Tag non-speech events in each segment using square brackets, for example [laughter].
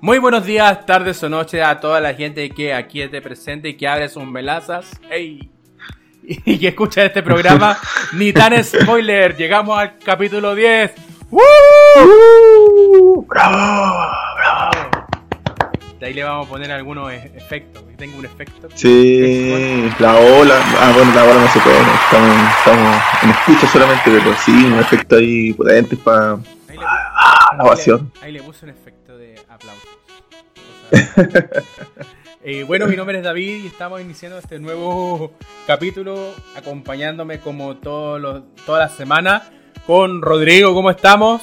Muy buenos días, tardes o noches a toda la gente que aquí esté presente y que abre sus melazas. ¡Ey! [laughs] Y que escucha este programa. [laughs] Ni tan spoiler. Llegamos al capítulo 10. ¡Woo! ¡Uh! ¡Bravo! ¡Bravo! De ahí le vamos a poner algunos e- efectos. Tengo un efecto. Sí, la ola. Ah, bueno, la ola no se puede. Estamos, estamos en escucha solamente, pero sí, un efecto ahí potente para Ahí le, pu- la ovación. le- ahí le puse un efecto de aplausos. [laughs] Eh, bueno, mi nombre es David y estamos iniciando este nuevo capítulo acompañándome como todos los, toda la semana con Rodrigo. ¿Cómo estamos?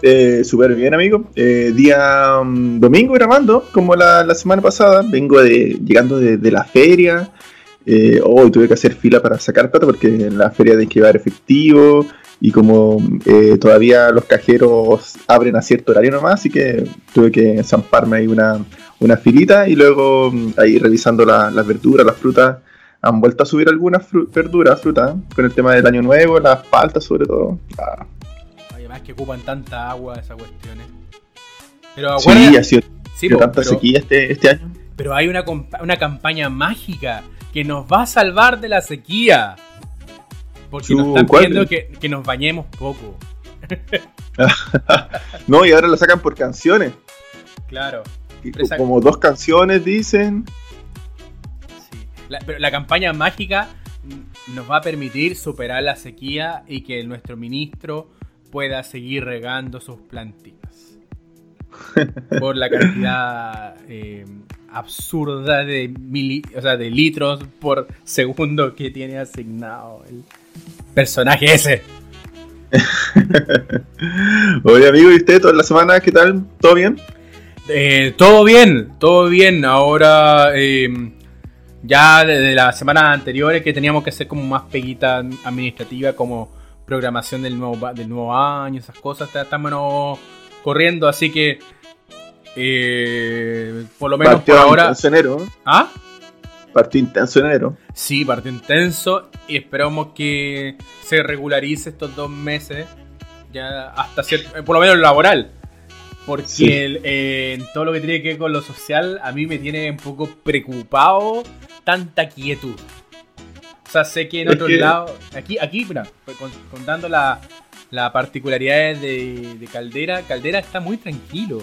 Eh, Súper bien, amigo. Eh, día mm, domingo grabando, como la, la semana pasada. Vengo de, llegando de, de la feria. Hoy tuve que hacer fila para sacar plata porque en la feria hay que llevar efectivo. Y como eh, todavía los cajeros abren a cierto horario nomás, así que tuve que zamparme ahí una, una filita. Y luego mm, ahí revisando la- las verduras, las frutas. Han vuelto a subir algunas fru- verduras, frutas, con el tema del año nuevo, las paltas sobre todo. Ah, Además que ocupan tanta agua esas cuestiones. Pero sí, ha sido sí, po, tanta pero- sequía este, este año. Pero hay una, una campaña mágica que nos va a salvar de la sequía. Porque nos están pidiendo que, que nos bañemos poco. [laughs] no, y ahora la sacan por canciones. Claro. Como dos canciones dicen. Sí. La, pero la campaña mágica nos va a permitir superar la sequía y que nuestro ministro pueda seguir regando sus plantitas. [laughs] Por la cantidad eh, absurda de, mili- o sea, de litros por segundo que tiene asignado el personaje ese. [laughs] Oye, amigo, ¿y usted toda la semana? ¿Qué tal? ¿Todo bien? Eh, todo bien, todo bien. Ahora, eh, ya desde las semanas anteriores que teníamos que hacer como más peguita administrativa, como programación del nuevo, del nuevo año, esas cosas, estamos corriendo, así que eh, por lo menos Partió por ahora. intenso enero. ¿Ah? Partió intenso enero. Sí, partió intenso y esperamos que se regularice estos dos meses, ya hasta cierto, eh, por lo menos laboral. Porque Sí. el- eh, en todo lo que tiene que ver con lo social, a mí me tiene un poco preocupado tanta quietud. O sea, sé que en otros que- lados, aquí, aquí, mira, pues, con- contando la, la particularidades de, de Caldera, Caldera está muy tranquilo.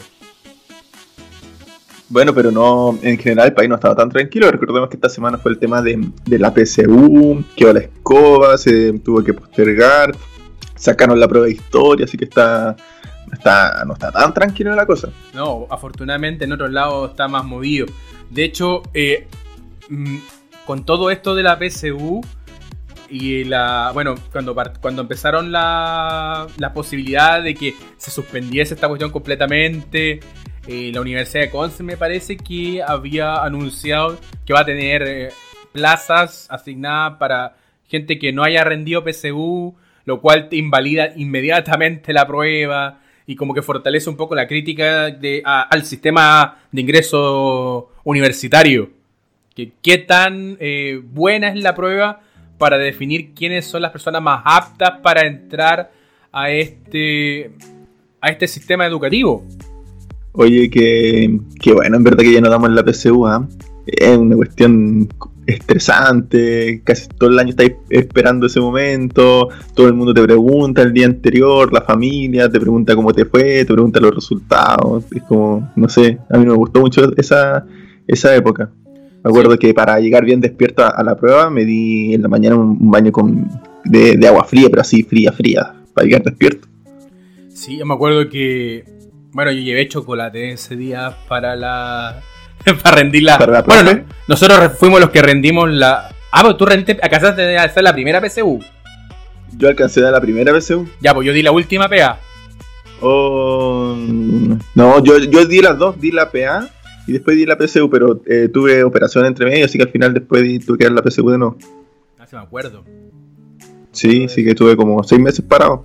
Bueno, pero no, en general el país no estaba tan tranquilo. Recordemos que esta semana fue el tema de, de la PSU, quedó la escoba, se tuvo que postergar, sacaron la prueba de historia, así que está, está no está tan tranquilo la cosa. No, afortunadamente en otros lados está más movido. De hecho, eh, mm, con todo esto de la PSU y la. Bueno, cuando, cuando empezaron la, la posibilidad de que se suspendiese esta cuestión completamente, eh, la Universidad de Conce me parece que había anunciado que va a tener eh, plazas asignadas para gente que no haya rendido PSU, lo cual invalida inmediatamente la prueba y como que fortalece un poco la crítica al sistema de ingreso universitario. Que, ¿Qué tan eh, buena es la prueba para definir quiénes son las personas más aptas para entrar a este, a este sistema educativo? Oye, que, que bueno, en verdad que ya no damos la PSU, ¿ah? es una cuestión estresante, casi todo el año estáis esperando ese momento, todo el mundo te pregunta el día anterior, la familia te pregunta cómo te fue, te pregunta los resultados, es como, no sé, a mí me gustó mucho esa, esa época. Me acuerdo que para llegar bien despierto a, a la prueba me di en la mañana un, un baño con, de, de agua fría, pero así fría, fría, para llegar despierto. Sí, yo me acuerdo que. Bueno, yo llevé chocolate ese día para la. [laughs] para rendir la. Para la bueno, no, nosotros fuimos los que rendimos la. Ah, pues tú rendiste. Acabaste de hacer la primera PSU. Yo alcancé a la primera PSU. Ya, pues yo di la última PA. Oh, no, yo, yo di las dos, di la PA y después di la PSU, pero eh, tuve operación entre medio, así que al final después di, tuve que dar la PSU de nuevo. Ah, sí me acuerdo. Sí, sí que tuve como seis meses parado.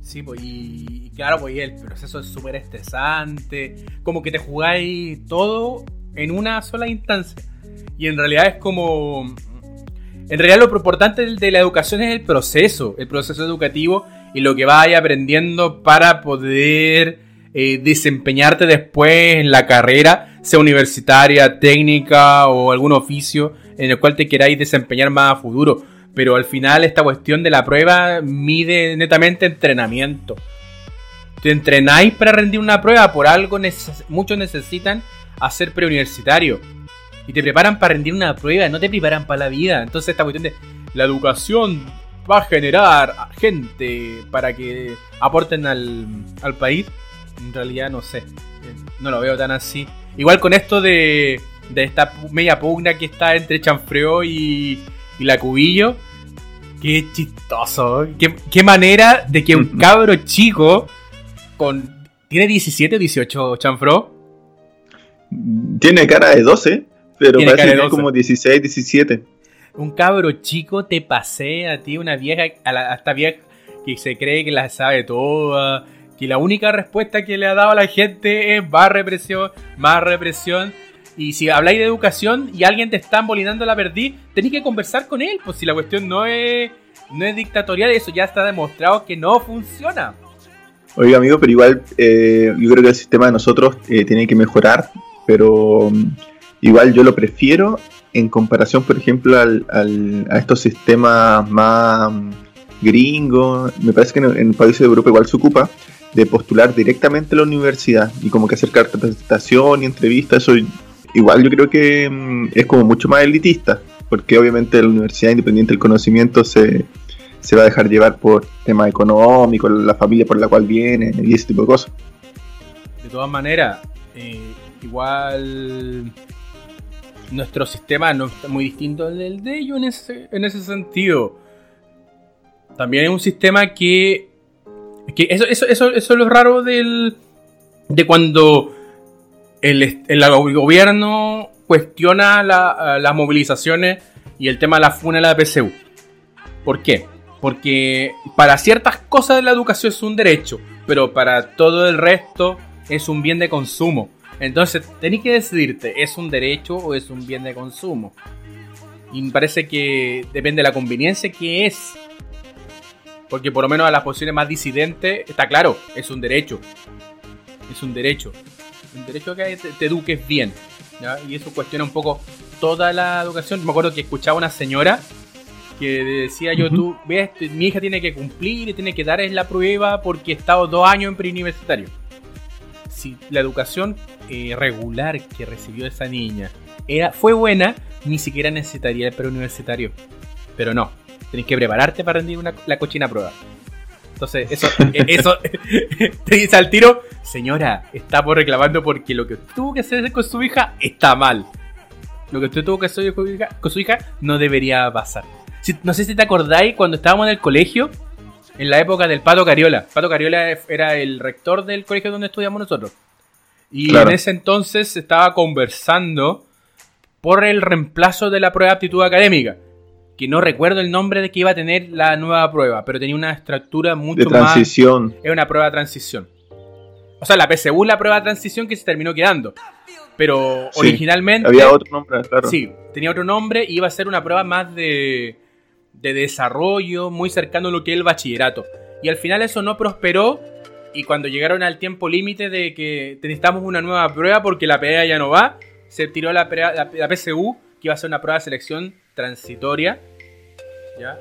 Sí, pues y claro, pues el proceso es súper estresante. Como que te jugáis todo en una sola instancia. Y en realidad es como. En realidad lo importante de la educación es el proceso, el proceso educativo y lo que vayas aprendiendo para poder eh, desempeñarte después en la carrera, sea universitaria, técnica o algún oficio en el cual te queráis desempeñar más a futuro. Pero al final esta cuestión de la prueba mide netamente entrenamiento. Te entrenáis para rendir una prueba, por algo muchos necesitan hacer preuniversitario. Y te preparan para rendir una prueba, no te preparan para la vida. Entonces esta cuestión de la educación va a generar gente para que aporten al, al país, en realidad no sé. No lo veo tan así. Igual con esto de, de esta media pugna que está entre Chanfreo y, y la Cubillo. Qué chistoso. Qué, qué manera de que un [laughs] cabro chico con... ¿Tiene 17 o 18 Chanfro? Tiene cara de 12, pero parece que como 16, 17. Un cabro chico te pasea a ti, una vieja, a, esta vieja que se cree que la sabe toda, que la única respuesta que le ha dado a la gente es más represión, más represión. Y si habláis de educación y alguien te está embolinando la perdí, tenéis que conversar con él. Pues si la cuestión no es, no es dictatorial, eso ya está demostrado que no funciona. Oiga, amigo, pero igual eh, yo creo que el sistema de nosotros eh, tiene que mejorar, pero mm, igual yo lo prefiero en comparación, por ejemplo, al, a estos sistemas más mm, gringos. Me parece que en, países de Europa igual se ocupa de postular directamente a la universidad y como que hacer carta presentación y entrevista, eso igual yo creo que mm, es como mucho más elitista, porque obviamente la universidad independiente del conocimiento se, se va a dejar llevar por temas económicos, la familia por la cual viene y ese tipo de cosas. De todas maneras, eh, igual nuestro sistema no es muy distinto del de ellos en ese, en ese sentido. También es un sistema que. que eso, eso, eso, eso es lo raro del, de cuando el, el gobierno cuestiona las movilizaciones y el tema de la funa de la PSU. ¿Por qué? Porque para ciertas cosas la educación es un derecho, pero para todo el resto es un bien de consumo. Entonces tenés que decidirte, ¿es un derecho o es un bien de consumo? Y me parece que depende de la conveniencia que es. Porque por lo menos a las posiciones más disidentes, está claro, es un derecho. Es un derecho. Un derecho que te, eduques bien. Y eso cuestiona un poco toda la educación. Me acuerdo que escuchaba una señora que decía yo, tú, ves, mi hija tiene que cumplir y tiene que dar la prueba porque he estado dos años en preuniversitario. Si la educación eh, regular que recibió esa niña era, fue buena, ni siquiera necesitaría el preuniversitario. Pero no, tenés que prepararte para rendir una, la cochina prueba. Entonces, eso, [laughs] eh, eso [laughs] te dice al tiro, señora, está por reclamando porque lo que tuvo que hacer con su hija está mal. Lo que usted tuvo que hacer con su hija, con su hija no debería pasar no sé si te acordáis cuando estábamos en el colegio, en la época del Pato Cariola. Pato Cariola era el rector del colegio donde estudiamos nosotros. Y en ese entonces estaba conversando por el reemplazo de la prueba de aptitud académica. Que no recuerdo el nombre de que iba a tener la nueva prueba, pero tenía una estructura mucho de transición. Es una prueba de transición. O sea, la PSU la prueba de transición que se terminó quedando. Pero originalmente. Había otro nombre, claro. Sí, tenía otro nombre y iba a ser una prueba más de de desarrollo muy cercano a lo que es el bachillerato. Y al final eso no prosperó y cuando llegaron al tiempo límite de que necesitamos una nueva prueba porque la PEA ya no va, se tiró la, la, PSU, que iba a ser una prueba de selección transitoria. ¿ya?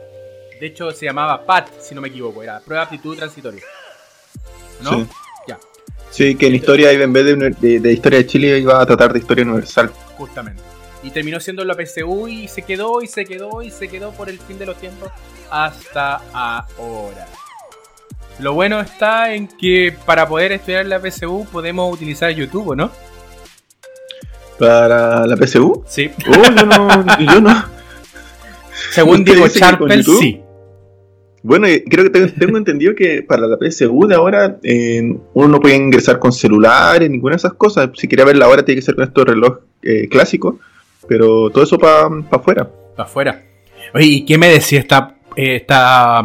De hecho se llamaba PAT, si no me equivoco, era prueba de aptitud transitoria. ¿No? Sí. Ya. Sí, que en historia en vez de, de historia de Chile iba a tratar de historia universal. Justamente. Y terminó siendo la PSU y se quedó y se quedó y se quedó por el fin de los tiempos hasta ahora. Lo bueno está en que para poder estudiar la PSU podemos utilizar YouTube, ¿no? ¿Para la PSU? Sí. Oh, yo no. yo no. [laughs] Según Diego Charpel, sí. Bueno, creo que tengo, entendido que para la PSU de ahora uno no puede ingresar con celulares, ninguna de esas cosas. Si quiere ver la hora tiene que ser con estos relojes eh, clásicos. Pero todo eso para pa afuera. Para afuera. Oye, ¿y qué me decía esta, esta...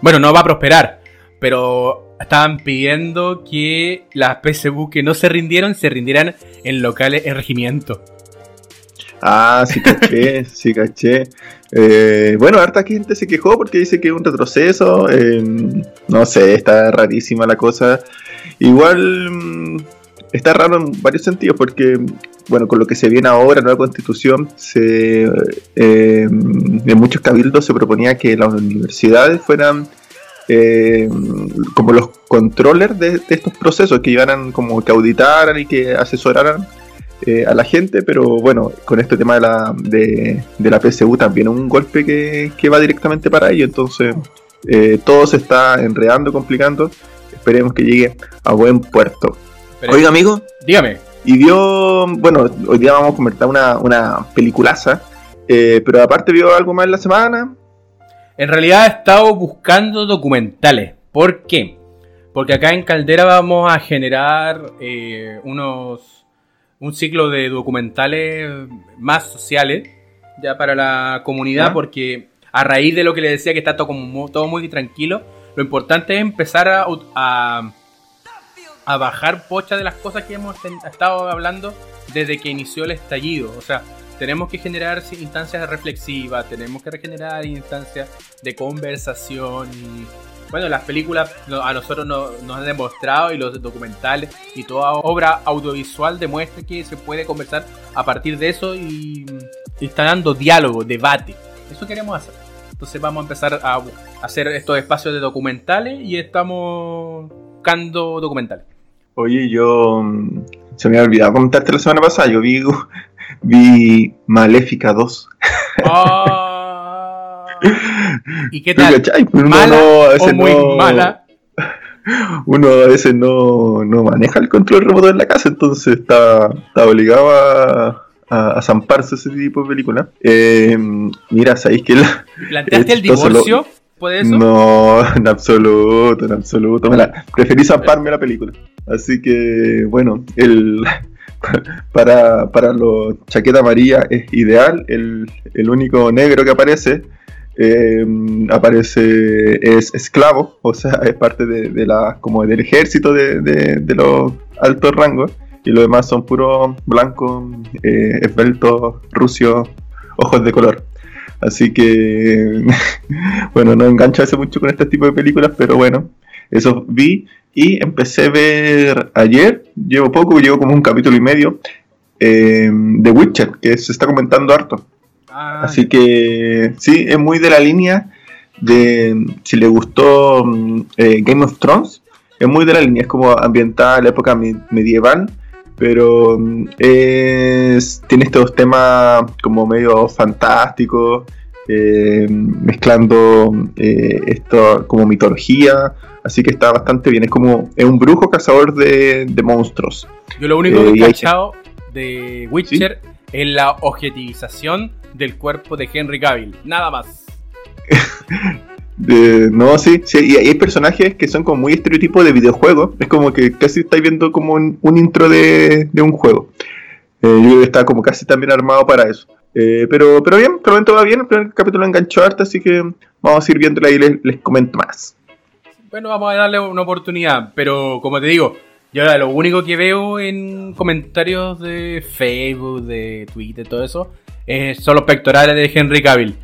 Bueno, no va a prosperar, pero estaban pidiendo que las PSU que no se rindieron se rindieran en locales en regimiento. Ah, sí caché, [laughs] sí caché. Eh, bueno, harta gente se quejó porque dice que es un retroceso. eh, no sé, está rarísima la cosa. Igual mm, está raro en varios sentidos porque, bueno, con lo que se viene ahora, nueva constitución, se, eh, en muchos cabildos se proponía que las universidades fueran eh, como los controllers de, estos procesos, que llevaran como que auditaran y que asesoraran eh, a la gente, pero bueno, con este tema de la, de, la PSU también un golpe que, que va directamente para ello, entonces eh, todo se está enredando, complicando, esperemos que llegue a buen puerto. Pero- Oiga amigo, Dígame. y vio, bueno, hoy día vamos a comentar una, una peliculaza, eh, pero aparte vio algo más en la semana, En realidad he estado buscando documentales. ¿Por qué? Porque acá en Caldera vamos a generar eh, unos un ciclo de documentales más sociales ya para la comunidad porque a raíz de lo que le decía que está todo, como todo muy tranquilo, lo importante es empezar a, a bajar pocha de las cosas que hemos estado hablando desde que inició el estallido. O sea, tenemos que generar instancias reflexivas, tenemos que generar instancias de conversación. Bueno, las películas a nosotros no- nos han demostrado y los documentales y toda obra audiovisual demuestra que se puede conversar a partir de eso y, y diálogo, debate. Eso queremos hacer. Entonces vamos a empezar a hacer estos espacios de documentales y estamos buscando documentales. Oye, yo mm, se me había olvidado comentarte la semana pasada. Yo vi, [laughs] vi Maléfica 2. Ah. ¿Y qué [laughs] ¿Tú tal? uno ¿Mala no- o muy no- mala? [laughs] Uno a veces no, no maneja el control remoto en la casa, entonces está, está obligado a, a, a zamparse ese tipo de película. Eh, mira, ¿sabéis que la- ¿Planteaste el solo- No, [laughs] en absoluto, en absoluto. Me la- preferí zamparme la película. Así que, bueno, el [laughs] para, para los chaqueta amarilla es ideal. El, el único negro que aparece eh, aparece es esclavo, o sea, es parte de, la como del ejército de, de- los altos rangos. Y los demás son puros blancos, eh, esbeltos, rusios, ojos de color. Así que, [laughs] bueno, no engancharse mucho con este tipo de películas, pero bueno, eso vi y empecé a ver ayer, llevo poco, llevo como un capítulo y medio, eh, The Witcher, que se está comentando harto. Ah, Así que sí, es muy de la línea de si le gustó mm, eh, Game of Thrones, es muy de la línea, es como ambientada en la época me- medieval, pero mm, es, tiene estos temas como medio fantásticos, eh, mezclando eh, esto como mitología, así que está bastante bien, es como es un brujo cazador de, de monstruos. Yo lo único Eh, que he hay- cachado de Witcher es la objetivización del cuerpo de Henry Cavill. Nada más. [laughs] No, sí, sí, y hay personajes que son como muy estereotipos de videojuegos. Es como que casi estáis viendo como un, intro de, un juego. Eh, yo creo como casi también armado para eso. Eh, pero, pero bien, por va bien. El primer capítulo enganchó harto, así que vamos a ir viéndola y les, comento más. Bueno, vamos a darle una oportunidad. Pero como te digo, yo ahora lo único que veo en comentarios de Facebook, de Twitter, todo eso, son los pectorales de Henry Cavill.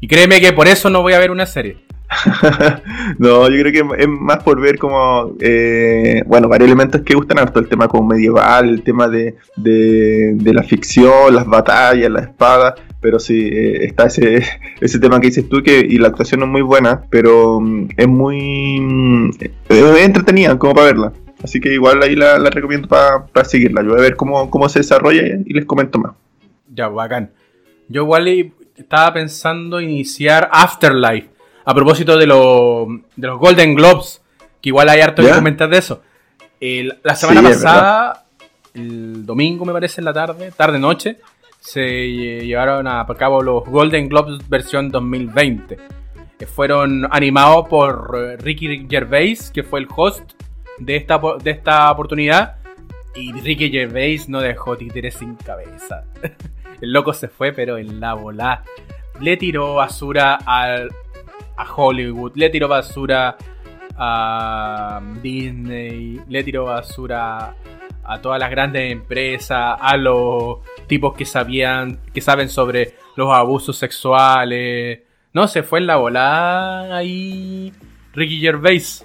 Y créeme que por eso no voy a ver una serie. [laughs] no, yo creo que es más por ver como, eh, bueno, varios elementos que gustan harto, el tema como medieval, el tema de, de, la ficción, las batallas, las espadas, pero sí, eh, está ese, [laughs] ese tema que dices tú, que y la actuación es muy buena, pero mm, es muy mm, entretenida como para verla. Así que igual ahí la, recomiendo para seguirla. Yo voy a ver cómo, cómo se desarrolla y les comento más. Ya, bacán. Yo igual estaba pensando iniciar Afterlife. A propósito de, lo- de los Golden Globes. Que igual hay harto que ¿Ya? comentar de eso. El- la semana Sí, pasada, el domingo me parece en la tarde, tarde-noche, se lle- llevaron a cabo los Golden Globes versión 2020. Que fueron animados por eh, Ricky Gervais, que fue el host de esta, de esta oportunidad. Y Ricky Gervais no dejó títeres sin cabeza. [laughs] El loco se fue, pero en la bola. Le tiró basura al, a Hollywood, le tiró basura a Disney, le tiró basura a todas las grandes empresas, a los tipos que sabían, que saben sobre los abusos sexuales. No, se fue en la volada ahí Ricky Gervais.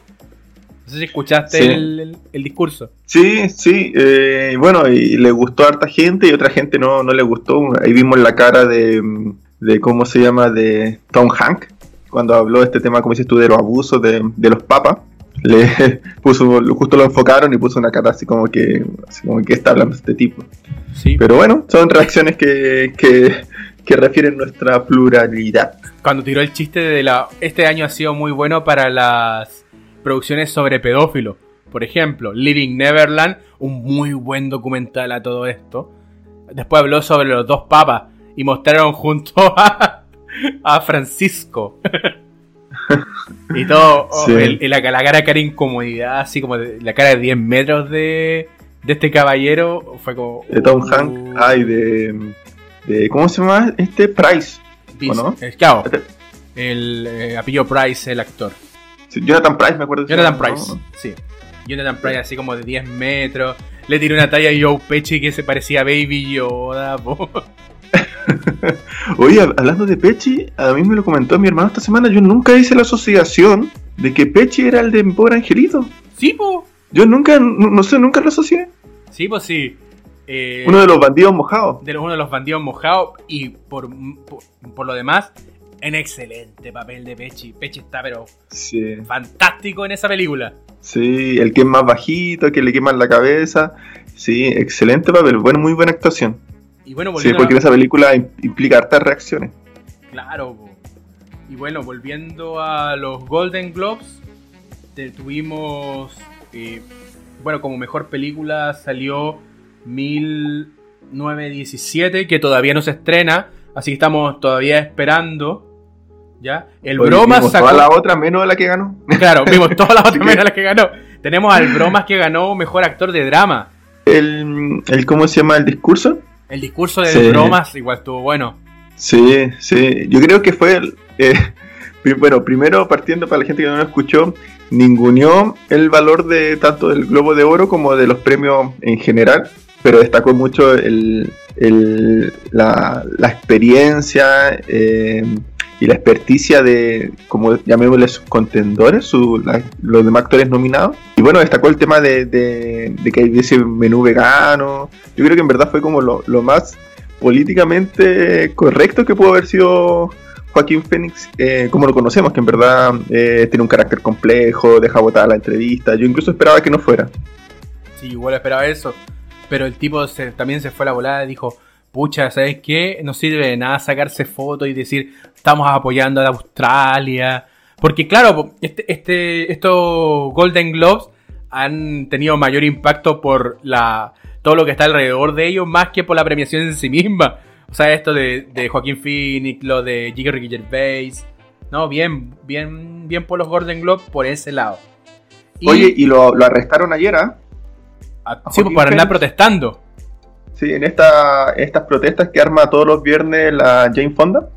No sé si escuchaste Sí. el, el- el discurso. Sí, sí, eh, bueno, y le gustó a harta gente y otra gente no, no le gustó. Ahí vimos la cara de, de ¿cómo se llama? De Tom Hank, cuando habló de este tema, como dices tú, de los abusos de, de los papas. Le [laughs] puso, justo lo enfocaron y puso una cara así como que, así como que está hablando este tipo. Sí. Pero bueno, son reacciones que, que, que refieren nuestra pluralidad. Cuando tiró el chiste de la... Este año ha sido muy bueno para las producciones sobre pedófilos. Por ejemplo, Living Neverland, un muy buen documental a todo esto. Después habló sobre los dos papas y mostraron junto [laughs] a, a Francisco. y todo, oh, Sí. el- el- la, la cara cara de incomodidad, así como de- la cara de 10 metros de, de este caballero, fue como... De Tom uh, Hank, ay, de, de. ¿Cómo se llama? Este Price. dice- ¿o no? eh, claro, el eh, apellido Price, el actor. Sí, Jonathan Price, me acuerdo. Jonathan llama, Price, ¿no? sí. Jonathan Price así como de 10 metros. Le tiró una talla a Joe Pesci que se parecía a Baby Yoda. [laughs] po. [laughs] Oye, hab- hablando de Pechi, a mí me lo comentó mi hermano esta semana. Yo nunca hice la asociación de que Pechi era el de pobre angelito. Sí, po. Yo nunca, no, no sé, nunca lo asocié. Sí, pues sí. Eh, Uno de los bandidos mojados. de los- uno de los bandidos mojados. Y por, por, por lo demás, en excelente papel de Pesci. Pesci está pero Sí, fantástico en esa película. sí, el que es más bajito, que le queman la cabeza. Sí, excelente papel, bueno, muy buena actuación. Y bueno, Sí, porque a- esa película im- implica hartas reacciones. Claro. po. Y bueno, volviendo a los Golden Globes, tuvimos, eh, bueno, como mejor película salió 1917, que todavía no se estrena, así que estamos todavía esperando. ¿Ya? El Oye, Bromas vimos sacó... toda la otra menos la que ganó. Claro, vimos todas las [laughs] otras menos las que ganó. Tenemos al Bromas que ganó Mejor Actor de Drama. El, el ¿cómo se llama el discurso? El discurso Sí. Bromas igual estuvo bueno. Sí, sí. Yo creo que fue. el- eh, bueno, primero partiendo para la gente que no lo escuchó, ninguneó el valor de tanto del Globo de Oro como de los premios en general, pero destacó mucho el, el- la, la experiencia eh, y la experticia de, como llamémosle, sus contendores, su- los demás actores nominados. Y bueno, destacó el tema de, de, de que hubiese menú vegano. Yo creo que en verdad fue como lo, lo más políticamente correcto que pudo haber sido Joaquín Phoenix, eh, como lo conocemos, que en verdad eh, tiene un carácter complejo, deja botada la entrevista. Yo incluso esperaba que no fuera. Sí, igual esperaba eso. Pero el tipo se- también se fue a la volada y dijo, pucha, ¿sabes qué? No sirve de nada sacarse fotos y decir, estamos apoyando a Australia. Porque claro, este, este, estos Golden Globes han tenido mayor impacto por la todo lo que está alrededor de ellos, más que por la premiación en sí misma. O sea, esto de, de Joaquín Phoenix, lo de Jiggy Ricky Gervais. No, bien, bien, bien por los Golden Globes por ese lado. Y- Oye, y lo, lo arrestaron ayer, ¿ah? Ah, ¿a Sí, pues Joaquín para andar protestando. Sí, en esta, estas protestas que arma todos los viernes la Jane Fonda.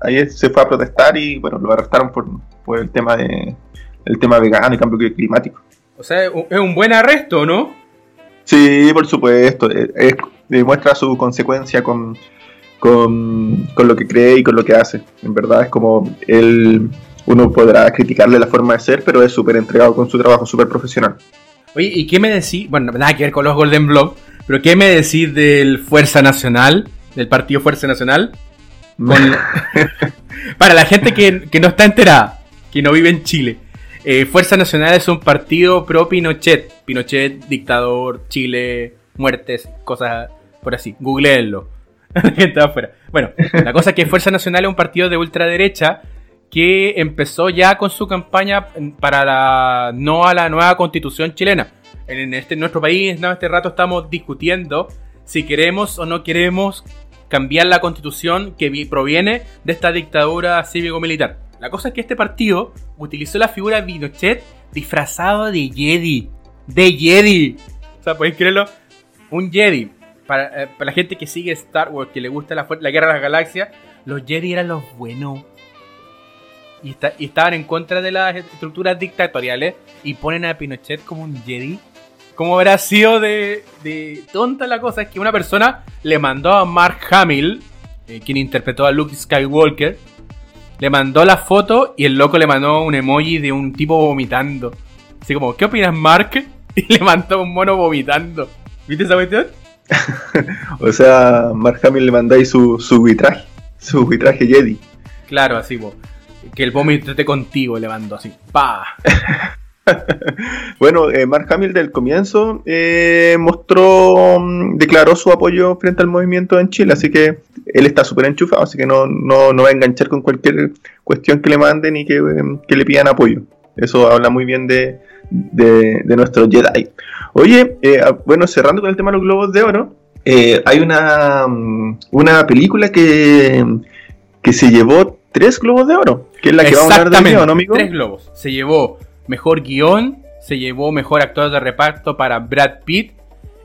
Ahí se fue a protestar y bueno, lo arrestaron por, por el tema de el tema vegano y cambio climático. O sea, es un- buen arresto, ¿no? Sí, por supuesto. es- demuestra su consecuencia con, con, con lo que cree y con lo que hace. En verdad es como él, uno podrá criticarle la forma de ser, pero es súper entregado con su trabajo, súper profesional. Oye, ¿y qué me decís? Bueno, nada que ver con los Golden Blog, pero ¿qué me decís del Fuerza Nacional? Del partido Fuerza Nacional. Con- [laughs] [laughs] Para la gente que, que no está enterada, que no vive en Chile. eh, Fuerza Nacional es un partido pro Pinochet. Pinochet, dictador, Chile, muertes, cosas por así. Googleenlo. [laughs] La gente afuera. Bueno, la cosa es que Fuerza Nacional es un partido de ultraderecha que empezó ya con su campaña para la no a la nueva constitución chilena. En este nuestro país, este rato estamos discutiendo si queremos o no queremos cambiar la constitución que vi- proviene de esta dictadura cívico-militar. La cosa es que este partido utilizó la figura de Pinochet disfrazado de Jedi. De Jedi. O sea, ¿podéis creerlo? Un Jedi. Para, eh, para la gente que sigue Star Wars, que le gusta la, la guerra de las galaxias, los Jedi eran los buenos. Y, está- y estaban en contra de las estructuras dictatoriales y ponen a Pinochet como un Jedi. ¿Cómo habrá sido de, de tonta la cosa? Es que una persona le mandó a Mark Hamill, eh, quien interpretó a Luke Skywalker, le mandó la foto y el loco le mandó un emoji de un tipo vomitando. Así como, ¿qué opinas, Mark? [laughs] Y le mandó un mono vomitando. ¿Viste esa cuestión? [laughs] o sea, Mark Hamill le mandáis su, su vitraje, su vitraje Jedi. Claro, así, po. que el vómito esté contigo, le mandó así. ¡Pa! [laughs] [laughs] bueno, eh, Mark Hamill del comienzo eh, mostró, mm, declaró su apoyo frente al movimiento en Chile, así que él está súper enchufado, así que no, no, no, va a enganchar con cualquier cuestión que le manden y que, em, le pidan apoyo. Eso habla muy bien de, nuestro Jedi. Oye, eh, ah, bueno, cerrando con el tema de los globos de oro, hay una, mm, una película que, que se llevó tres globos de oro, que es la que vamos a hablar de ¿no, amigo? Tres globos. Se llevó mejor guion, se llevó mejor actor de reparto para Brad Pitt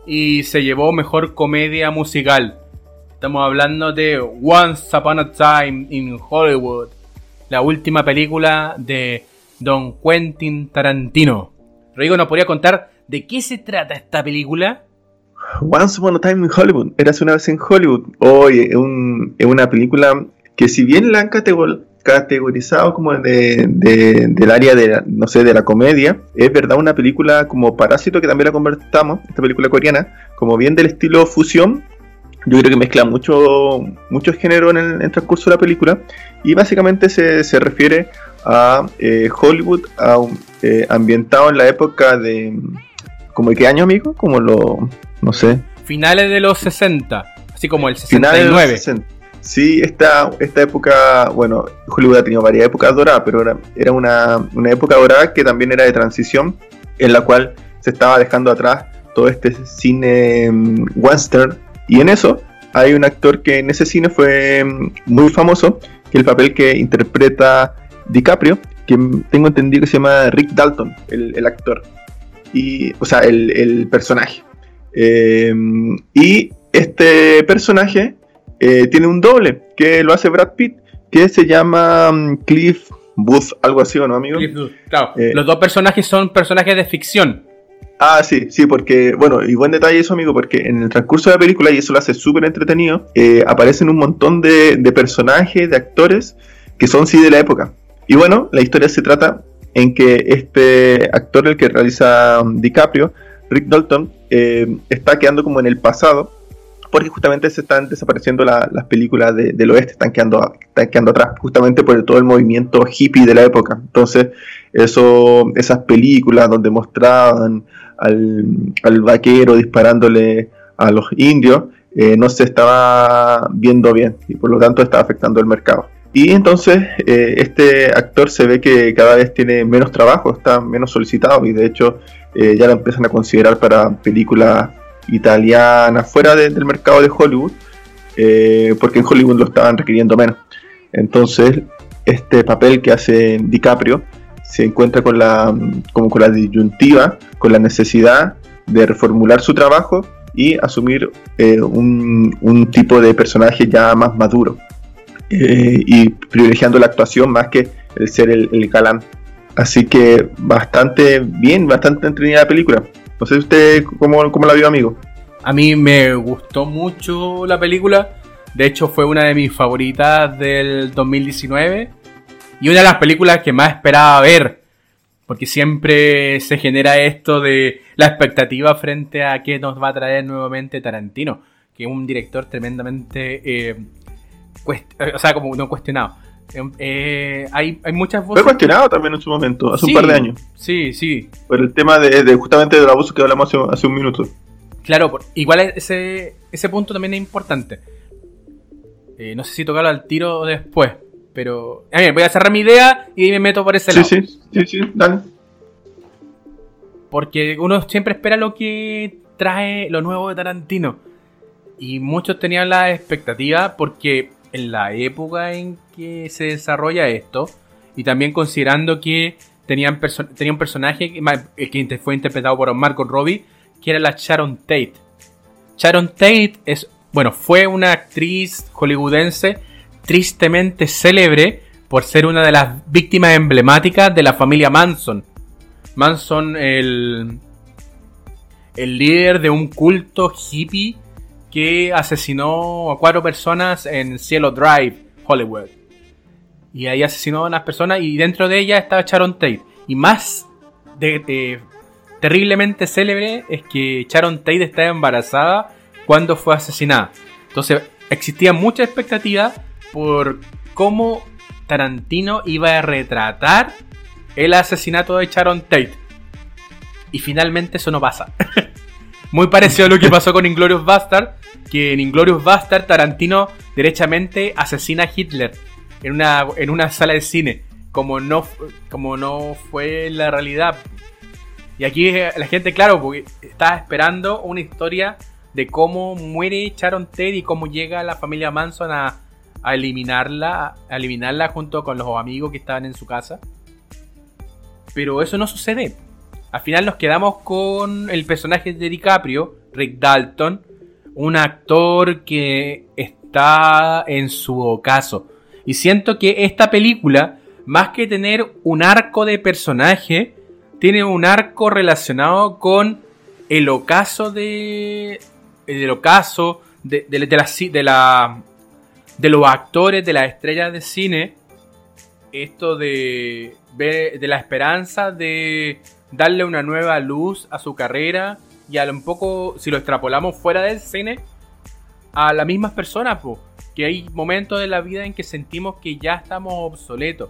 y se llevó mejor comedia musical. Estamos hablando de Once Upon a Time in Hollywood, la última película de Don Quentin Tarantino. Rodrigo, ¿nos podría contar de qué se trata esta película? Once Upon a Time in Hollywood, eras una vez en Hollywood. Hoy es, una película que si bien la han categorizado como de, del área de, no sé, de la comedia. Es verdad una película como Parásito, que también la convertamos, esta película coreana, como bien del estilo fusión. Yo creo que mezcla mucho, mucho género en el, transcurso de la película. Y básicamente se, se refiere a eh, Hollywood, a, eh, ambientado en la época de... ¿Como de qué año, amigo? Como lo... no sé. Finales de los 60, así como el 69. Finales de los 60. Sí, esta, esta época, bueno, Hollywood ha tenido varias épocas doradas, pero era, era una, una, época dorada que también era de transición, en la cual se estaba dejando atrás todo este cine um, western. Y en eso hay un actor que en ese cine fue mm, muy famoso, que el papel que interpreta DiCaprio, que tengo entendido que se llama Rick Dalton, el, actor. Y, o sea, el, personaje. Em, y este personaje eh, tiene un doble que lo hace Brad Pitt, que se llama mm, Cliff Booth, algo así, ¿o no, amigo? Cliff Booth, claro. Eh, Los dos personajes son personajes de ficción. Ah, sí, sí, porque, bueno, y buen detalle eso, amigo, porque en el transcurso de la película, y eso lo hace súper entretenido, eh, aparecen un montón de, personajes, de actores, que son sí de la época. Y bueno, la historia se trata en que este actor, el que realiza mm, DiCaprio, Rick Dalton, está quedando como en el pasado porque justamente se están desapareciendo las películas del oeste, están quedando, están quedando atrás, justamente por todo el movimiento hippie de la época. Entonces, eso, esas películas donde mostraban al, vaquero disparándole a los indios, eh, no se estaba viendo bien y por lo tanto estaba afectando el mercado. Y entonces eh, este actor se ve que cada vez tiene menos trabajo, está menos solicitado y de hecho eh, ya lo empiezan a considerar para películas italiana fuera del mercado de Hollywood, eh, porque en Hollywood lo estaban requiriendo menos. Entonces, este papel que hace DiCaprio se encuentra con la, como con la disyuntiva, con la necesidad de reformular su trabajo y asumir eh, un, tipo de personaje ya más maduro eh, y privilegiando la actuación más que el ser el, el galán. Así que bastante bien, bastante entretenida la película. No sé usted cómo, cómo la vio, amigo. A mí me gustó mucho la película. De hecho, fue una de mis favoritas del 2019. Y una de las películas que más esperaba ver. Porque siempre se genera esto de la expectativa frente a qué nos va a traer nuevamente Tarantino. Que es un director tremendamente. Eh, o sea, como no cuestionado. Em, eh, hay, hay muchas voces. Fue cuestionado también en su momento, hace un par de años. Sí, sí. Por el tema de, justamente del abuso que hablamos hace, un minuto. Claro, igual ese, ese punto también es importante. Eh, no sé si tocarlo al tiro después, pero. A ver, voy a cerrar mi idea y me meto por ese lado. Sí, sí, sí, sí, dale. Porque uno siempre espera lo que trae lo nuevo de Tarantino. Y muchos tenían la expectativa porque en la época en que se desarrolla esto y también considerando que tenían tenía un personaje que fue interpretado por Marco Robbie que era la Sharon Tate. Sharon Tate es, bueno, fue una actriz hollywoodense tristemente célebre por ser una de las víctimas emblemáticas de la familia Manson. Manson, el, el líder de un culto hippie que asesinó a cuatro personas en Cielo Drive, Hollywood. Y ahí asesinó a unas personas y dentro de ella estaba Sharon Tate. Y más de, terriblemente célebre es que Sharon Tate estaba embarazada cuando fue asesinada. Entonces existía mucha expectativa por cómo Tarantino iba a retratar el asesinato de Sharon Tate. Y finalmente eso no pasa. [laughs] Muy parecido a lo que pasó con Inglorious Bastard, que en Inglorious Bastard Tarantino derechamente asesina a Hitler en una, en una sala de cine, como no, como no fue la realidad. Y aquí la gente, claro, porque estaba esperando una historia de cómo muere Sharon Tate y cómo llega la familia Manson a, a eliminarla, a eliminarla junto con los amigos que estaban en su casa. Pero eso no sucede. Al final nos quedamos con el personaje de DiCaprio, Rick Dalton, un actor que está en su ocaso. Y siento que esta película, más que tener un arco de personaje, tiene un arco relacionado con el ocaso de. El ocaso de, de, la, de, los actores, de las estrellas de cine. Esto de, de la esperanza de darle una nueva luz a su carrera y a un poco, si lo extrapolamos fuera del cine, a las mismas personas, que hay momentos de la vida en que sentimos que ya estamos obsoletos.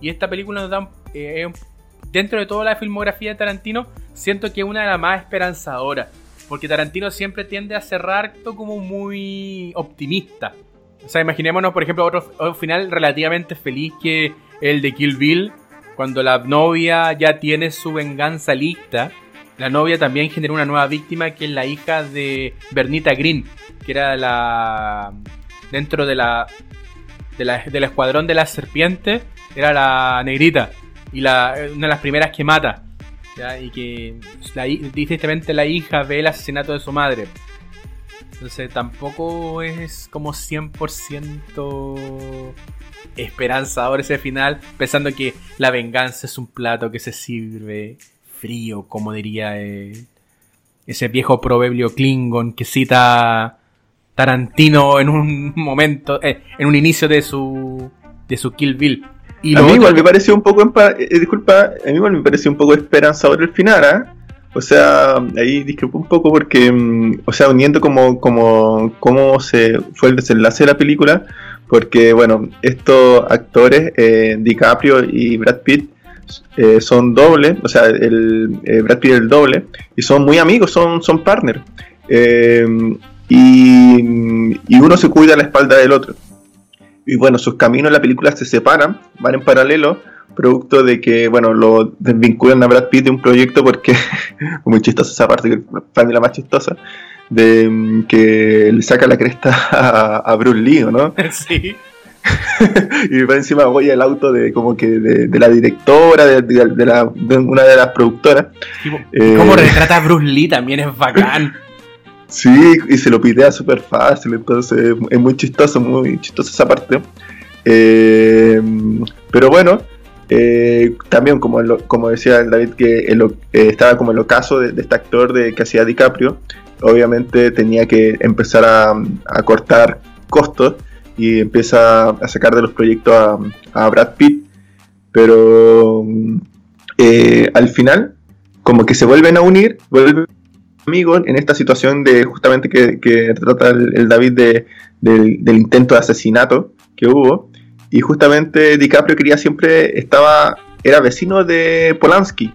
Y esta película nos da, eh, dentro de toda la filmografía de Tarantino, siento que es una de las más esperanzadoras. Porque Tarantino siempre tiende a cerrar todo como muy optimista. O sea, imaginémonos, por ejemplo, otro, final relativamente feliz que el de Kill Bill, cuando la novia ya tiene su venganza lista. La novia también generó una nueva víctima que es la hija de Bernita Green, que era la. dentro de la. De la del escuadrón de las serpientes, era la negrita. Y la, una de las primeras que mata. Y que la, la hija ve el asesinato de su madre. Entonces tampoco es como 100% esperanzador ese final, pensando que la venganza es un plato que se sirve frío, como diría ese viejo proverbio Klingon que cita Tarantino en un [laughs] momento, eh, en un inicio de su de su Kill Bill. Y a mí igual me pareció un poco, eh, disculpa, a mí igual me pareció un poco esperanzador el final, ¿ah? O sea, ahí discrepo un poco porque, mm, o sea, uniendo como, como, cómo se fue el desenlace de la película, porque, bueno, estos actores, eh, DiCaprio y Brad Pitt, eh, son dobles, o sea, el, Brad Pitt es el doble, y son muy amigos, son, son partners. y, uno se cuida a la espalda del otro y bueno, sus caminos en la película se separan, van en paralelo, producto de que, bueno, lo desvinculan a Brad Pitt de un proyecto porque, [laughs] muy chistosa esa parte, para mí la más chistosa, de que le saca la cresta a, Bruce Lee, ¿no? [laughs] Sí. [laughs] y va encima voy al auto de como que de, la directora, de, la, de, una de las productoras. ¿Y cómo eh, [laughs] retrata a Bruce Lee también es bacán. Sí, y se lo pitea súper fácil, entonces es muy chistoso, muy chistoso esa parte. Eh, pero bueno, eh, también como, como decía David, que eh, estaba como el ocaso de, este actor de, que hacía DiCaprio, obviamente tenía que empezar a, cortar costos y empieza a sacar de los proyectos a, Brad Pitt, pero al final como que se vuelven a unir, vuelven amigos en esta situación de justamente que, trata el, David de, del, intento de asesinato que hubo. Y justamente DiCaprio quería siempre, estaba, era vecino de Polanski.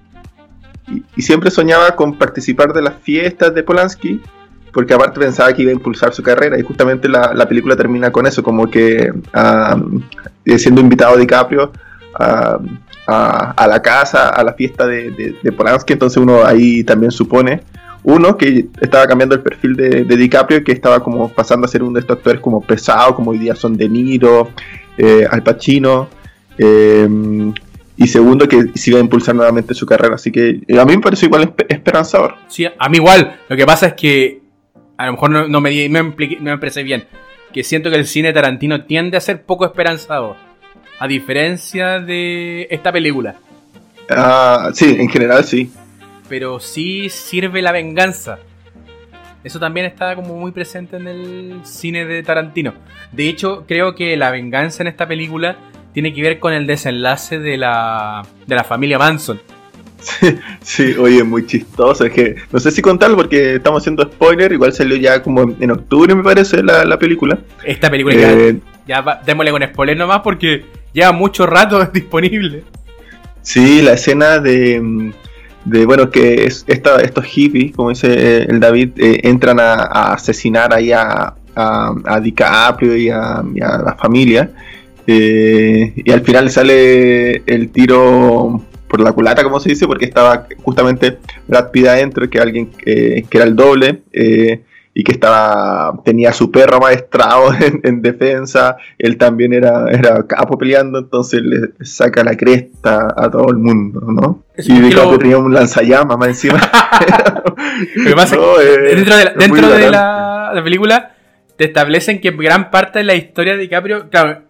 Y, siempre soñaba con participar de las fiestas de Polanski, porque aparte pensaba que iba a impulsar su carrera. Y justamente la, película termina con eso, como que eh, siendo invitado DiCaprio a, a, la casa, a la fiesta de, de Polanski. Entonces uno ahí también supone uno, que estaba cambiando el perfil de, DiCaprio, que estaba como pasando a ser uno de estos actores como pesado, como hoy día son De Niro, eh, Al Pacino. Eh, y segundo, que siga impulsando nuevamente su carrera. Así que eh, a mí me parece igual esperanzador. Sí, a mí igual. Lo que pasa es que a lo mejor no, me, me, me parece bien. Que siento que el cine Tarantino tiende a ser poco esperanzador. A diferencia de esta película. Ah, sí, en general sí. pero sí sirve la venganza. Eso también está como muy presente en el cine de Tarantino. De hecho, creo que la venganza en esta película tiene que ver con el desenlace de la, de la familia Manson. Sí, oye, muy chistoso. Es que no sé si contarlo porque estamos haciendo spoiler. Igual salió ya como en octubre, me parece, la, película. Esta película ya, eh, ya démosle con spoiler nomás porque lleva mucho rato [laughs] disponible. Sí, la escena de, de bueno, que es esta, estos hippies, como dice el David, eh, entran a, asesinar ahí a, a, DiCaprio y a, la familia. Eh, y al final sale el tiro por la culata, como se dice, porque estaba justamente Brad Pitt adentro, que alguien que era el doble. Eh, y que estaba tenía su perro maestrado [laughs] en, defensa, él también era, era capo peleando, entonces le saca la cresta a todo el mundo, ¿no? y DiCaprio tenía un lanzallamas más encima. [laughs] Eh, [laughs] dentro, de, la, dentro de la, película te establecen que gran parte de la historia de DiCaprio, claro,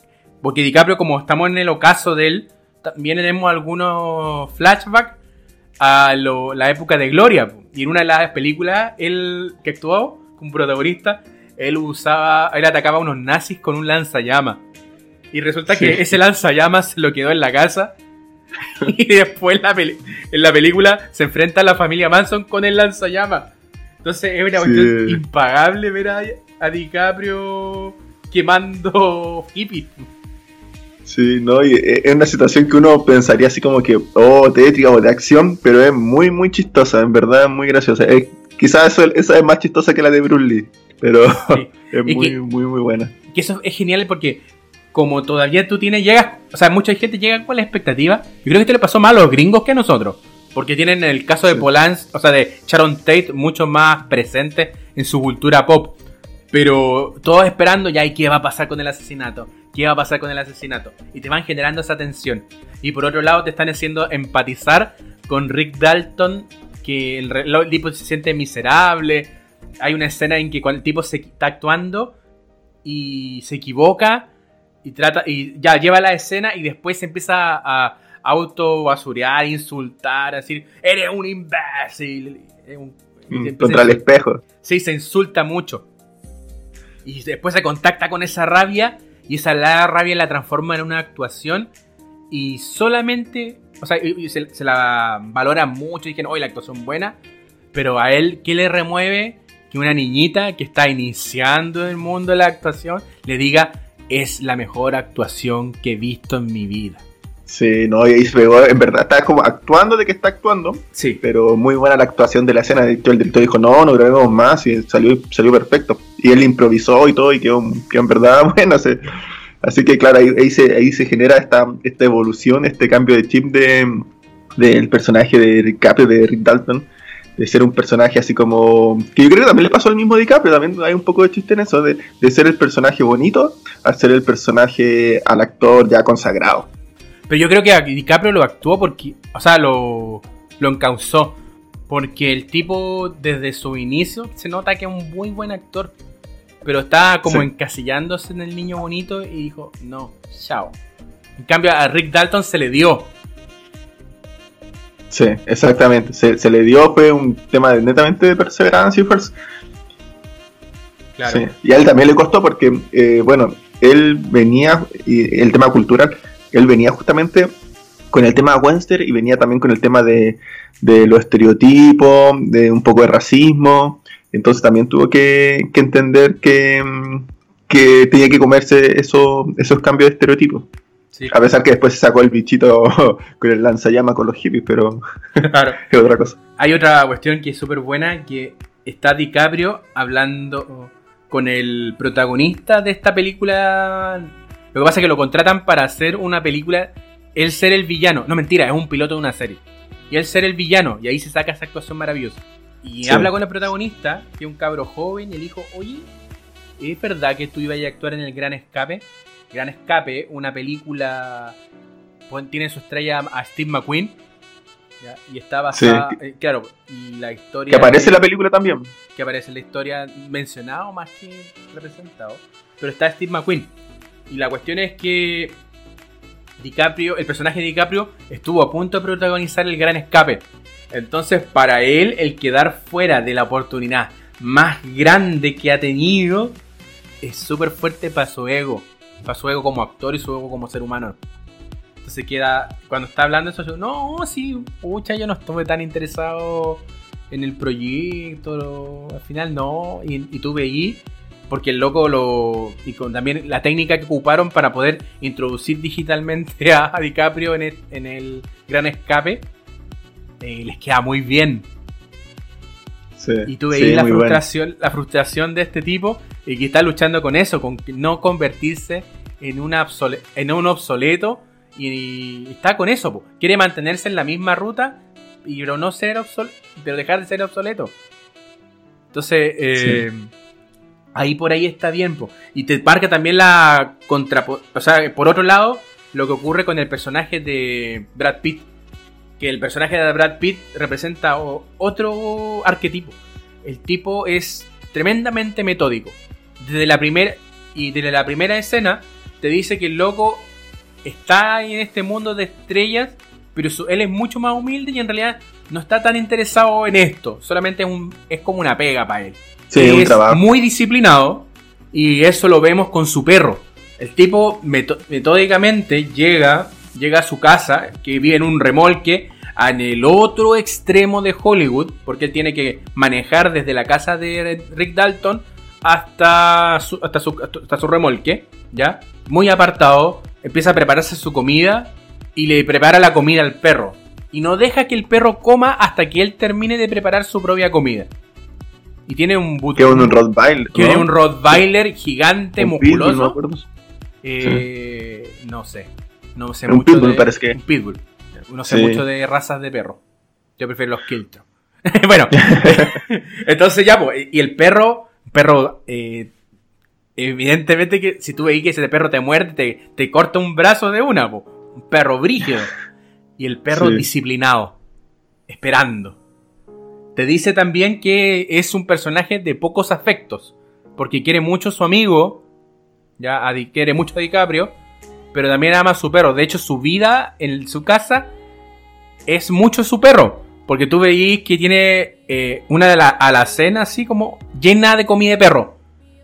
porque DiCaprio como estamos en el ocaso de él, también tenemos algunos flashbacks a la época de Gloria. Y en una de las películas, él que actuó, un protagonista, él usaba, él atacaba a unos nazis con un lanzallamas. Y resulta que ese lanzallamas se lo quedó en la casa. [laughs] Y después la en la película se enfrenta a la familia Manson con el lanzallamas. Entonces es una cuestión impagable ver a, DiCaprio quemando hippies. Sí, no, y es una situación que uno pensaría así como que, oh, tétrica o de acción, pero es muy, muy chistosa, en verdad es muy graciosa. Es Quizás esa es más chistosa que la de Bruce Lee, pero [laughs] es muy, muy, muy buena. Que eso es genial porque como todavía tú tienes, llegas, o sea, mucha gente llega con la expectativa. Yo creo que esto le pasó más a los gringos que a nosotros. Porque tienen el caso de Polanski, o sea, de Sharon Tate, mucho más presente en su cultura pop. Pero todos esperando ya, ¿y qué va a pasar con el asesinato? ¿Qué va a pasar con el asesinato? Y te van generando esa tensión. Y por otro lado, te están haciendo empatizar con Rick Dalton que el, tipo se siente miserable. Hay una escena en que cuando el tipo se está actuando y se equivoca y trata y ya lleva la escena y después se empieza a autobasurear, insultar, a decir, eres un imbécil. Mm, contra el espejo. Sí, se insulta mucho. Y después se contacta con esa rabia y esa rabia la transforma en una actuación y solamente o sea, se, la valora mucho. Y dicen, hoy la actuación buena. Pero a él, ¿qué le remueve? Que una niñita que está iniciando el mundo de la actuación le diga, es la mejor actuación que he visto en mi vida. Sí, no, y ahí se pegó, en verdad está como actuando de que está actuando. Sí. Pero muy buena la actuación de la escena. El director dijo, no, no grabemos más y salió, salió perfecto. Y él improvisó y todo y quedó, en verdad [laughs] bueno. Se, Así que claro, ahí, se, ahí se genera esta, esta evolución, este cambio de chip de, del personaje de DiCaprio, de Rick Dalton, de ser un personaje así como... Que yo creo que también le pasó al mismo DiCaprio, también hay un poco de chiste en eso, de, ser el personaje bonito a ser el personaje al actor ya consagrado. Pero yo creo que DiCaprio lo actuó porque, o sea, lo, lo encauzó. Porque el tipo desde su inicio se nota que es un muy buen actor. Pero estaba como encasillándose en el niño bonito y dijo, no, chao. En cambio, a Rick Dalton se le dio. Sí, exactamente. Se, le dio, fue un tema de, netamente de perseverancia y fuerza. Claro. Y a él también le costó porque, eh, bueno, él venía, y el tema cultural, él venía justamente con el tema de Webster y venía también con el tema de, de los estereotipos, de un poco de racismo. Entonces también tuvo que, entender que, que, tenía que comerse eso, esos cambios de estereotipos. A pesar que después se sacó el bichito [laughs] con el lanzallama con los hippies, pero [laughs] claro. es otra cosa. Hay otra cuestión que es súper buena, que está DiCaprio hablando con el protagonista de esta película. Lo que pasa es que lo contratan para hacer una película, él ser el villano. No, mentira, es un piloto de una serie. Y él ser el villano, y ahí se saca esa actuación maravillosa. Y habla con el protagonista, que es un cabro joven, y le dijo, oye, ¿es verdad que tú ibas a actuar en El Gran Escape? Gran Escape, una película, pues, tiene su estrella a Steve McQueen, y está basada, eh, claro, y la historia... Que aparece en la película también. Que aparece en la historia mencionado más que representado, pero está Steve McQueen. Y la cuestión es que DiCaprio, el personaje de DiCaprio estuvo a punto de protagonizar El Gran Escape Entonces, para él, el quedar fuera de la oportunidad más grande que ha tenido es súper fuerte para su ego. Para su ego como actor y su ego como ser humano. Entonces queda, cuando está hablando eso, yo, no, sí, pucha, yo no estuve tan interesado en el proyecto, al final no, y, y porque el loco lo, y con también la técnica que ocuparon para poder introducir digitalmente [laughs] a DiCaprio en el, en el gran escape, eh, les queda muy bien. Sí, Y tú sí, veis la bueno. frustración, la frustración de este tipo y que está luchando con eso, con no convertirse en, una en un obsoleto y, y está con eso, po. quiere mantenerse en la misma ruta pero no ser obsoleto, pero dejar de ser obsoleto. Entonces, eh, ahí por ahí está bien, po. y te marca también la contra, o sea, por otro lado, lo que ocurre con el personaje de Brad Pitt, que el personaje de Brad Pitt representa otro arquetipo. El tipo es tremendamente metódico. Desde la primera y desde la primera escena te dice que el loco está en este mundo de estrellas, pero él es mucho más humilde y en realidad no está tan interesado en esto. Solamente es, un, es como una pega para él. Sí, un es trabajo. muy disciplinado y eso lo vemos con su perro. El tipo metódicamente llega, llega a su casa, que vive en un remolque, en el otro extremo de Hollywood, porque él tiene que manejar desde la casa de Rick Dalton hasta su, hasta su, hasta su remolque, ¿ya? Muy apartado, empieza a prepararse su comida y le prepara la comida al perro. Y no deja que el perro coma hasta que él termine de preparar su propia comida. Y tiene un but- Que es un Rottweiler. tiene ¿no? un Rottweiler gigante, Un pitbull, musculoso. no. Eh, No sé. No sé Un mucho pitbull, de. parece que. Un pitbull. No sé Sí. mucho de razas de perro. Yo prefiero los Kiltro. [laughs] bueno, [laughs] entonces ya, pues. Y el perro. Perro. eh, evidentemente que si tú veis que ese perro te muerde, te, te corta un brazo de una, po. Un perro brígido. Y el perro Sí. disciplinado. Esperando. Te dice también que es un personaje de pocos afectos. Porque quiere mucho a su amigo. Ya quiere mucho a DiCaprio. Pero también ama a su perro. De hecho, su vida en su casa es mucho su perro. Porque tú veís que tiene eh, una de la alacena así como llena de comida de perro.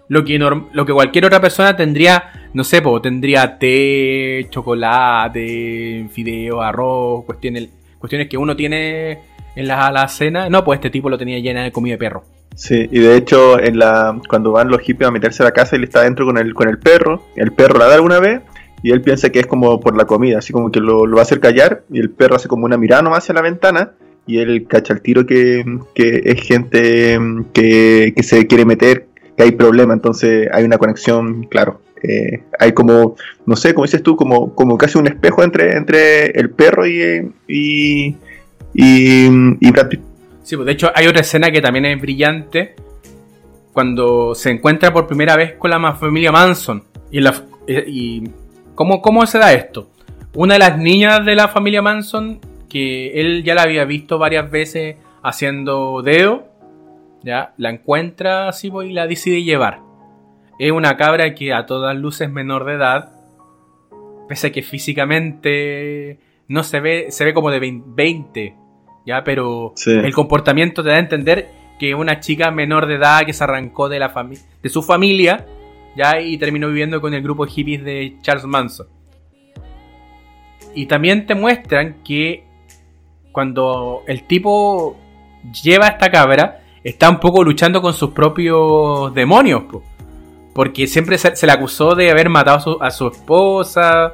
Lo que, lo que cualquier otra persona tendría, no sé, tendría té, chocolate, fideo, arroz, cuestiones que uno tiene en la alacena. No, pues este tipo lo tenía llena de comida de perro. Sí, y de hecho, en la, cuando van los hippies a meterse a la casa, él está adentro con el, con el perro. El perro la da alguna vez y él piensa que es como por la comida, así como que lo, va a hacer callar. Y el perro hace como una mirada nomás hacia la ventana y él cacha el tiro que, que es gente que, que se quiere meter, que hay problema. Entonces hay una conexión, claro. eh, hay como, no sé, como dices tú, como, como casi un espejo entre, entre el perro y, y, y Brad. Sí, pues de hecho hay otra escena que también es brillante. Cuando se encuentra por primera vez con la familia Manson. Y, la, eh, y ¿cómo, ¿cómo se da esto? Una de las niñas de la familia Manson, que él ya la había visto varias veces haciendo dedo, ya la encuentra así pues, y la decide llevar. Es una cabra que a todas luces menor de edad, pese a que físicamente no se ve, se ve como de 20, ya, pero Sí. el comportamiento te da a entender que una chica menor de edad que se arrancó de la de su familia, ya y terminó viviendo con el grupo hippies de Charles Manson. Y también te muestran que cuando el tipo lleva a esta cabra, está un poco luchando con sus propios demonios, po. porque siempre se, se le acusó de haber matado a su, a su esposa,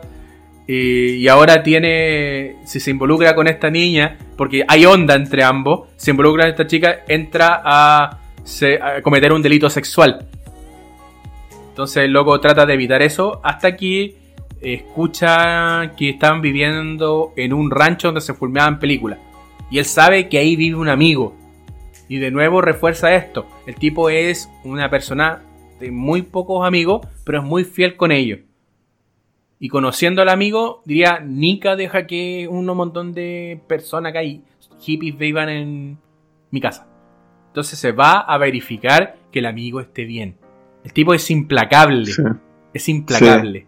y ahora tiene, si se involucra con esta niña, porque hay onda entre ambos, se involucra con esta chica, entra a, se- a cometer un delito sexual. Entonces el loco trata de evitar eso hasta que escucha que están viviendo en un rancho donde se filmaban películas. Y él sabe que ahí vive un amigo. Y de nuevo refuerza esto. El tipo es una persona de muy pocos amigos, pero es muy fiel con ellos. Y conociendo al amigo, diría, Nika deja que un montón de personas que hay, hippies, vivan en mi casa. Entonces se va a verificar que el amigo esté bien. El tipo es implacable. Sí. Es implacable.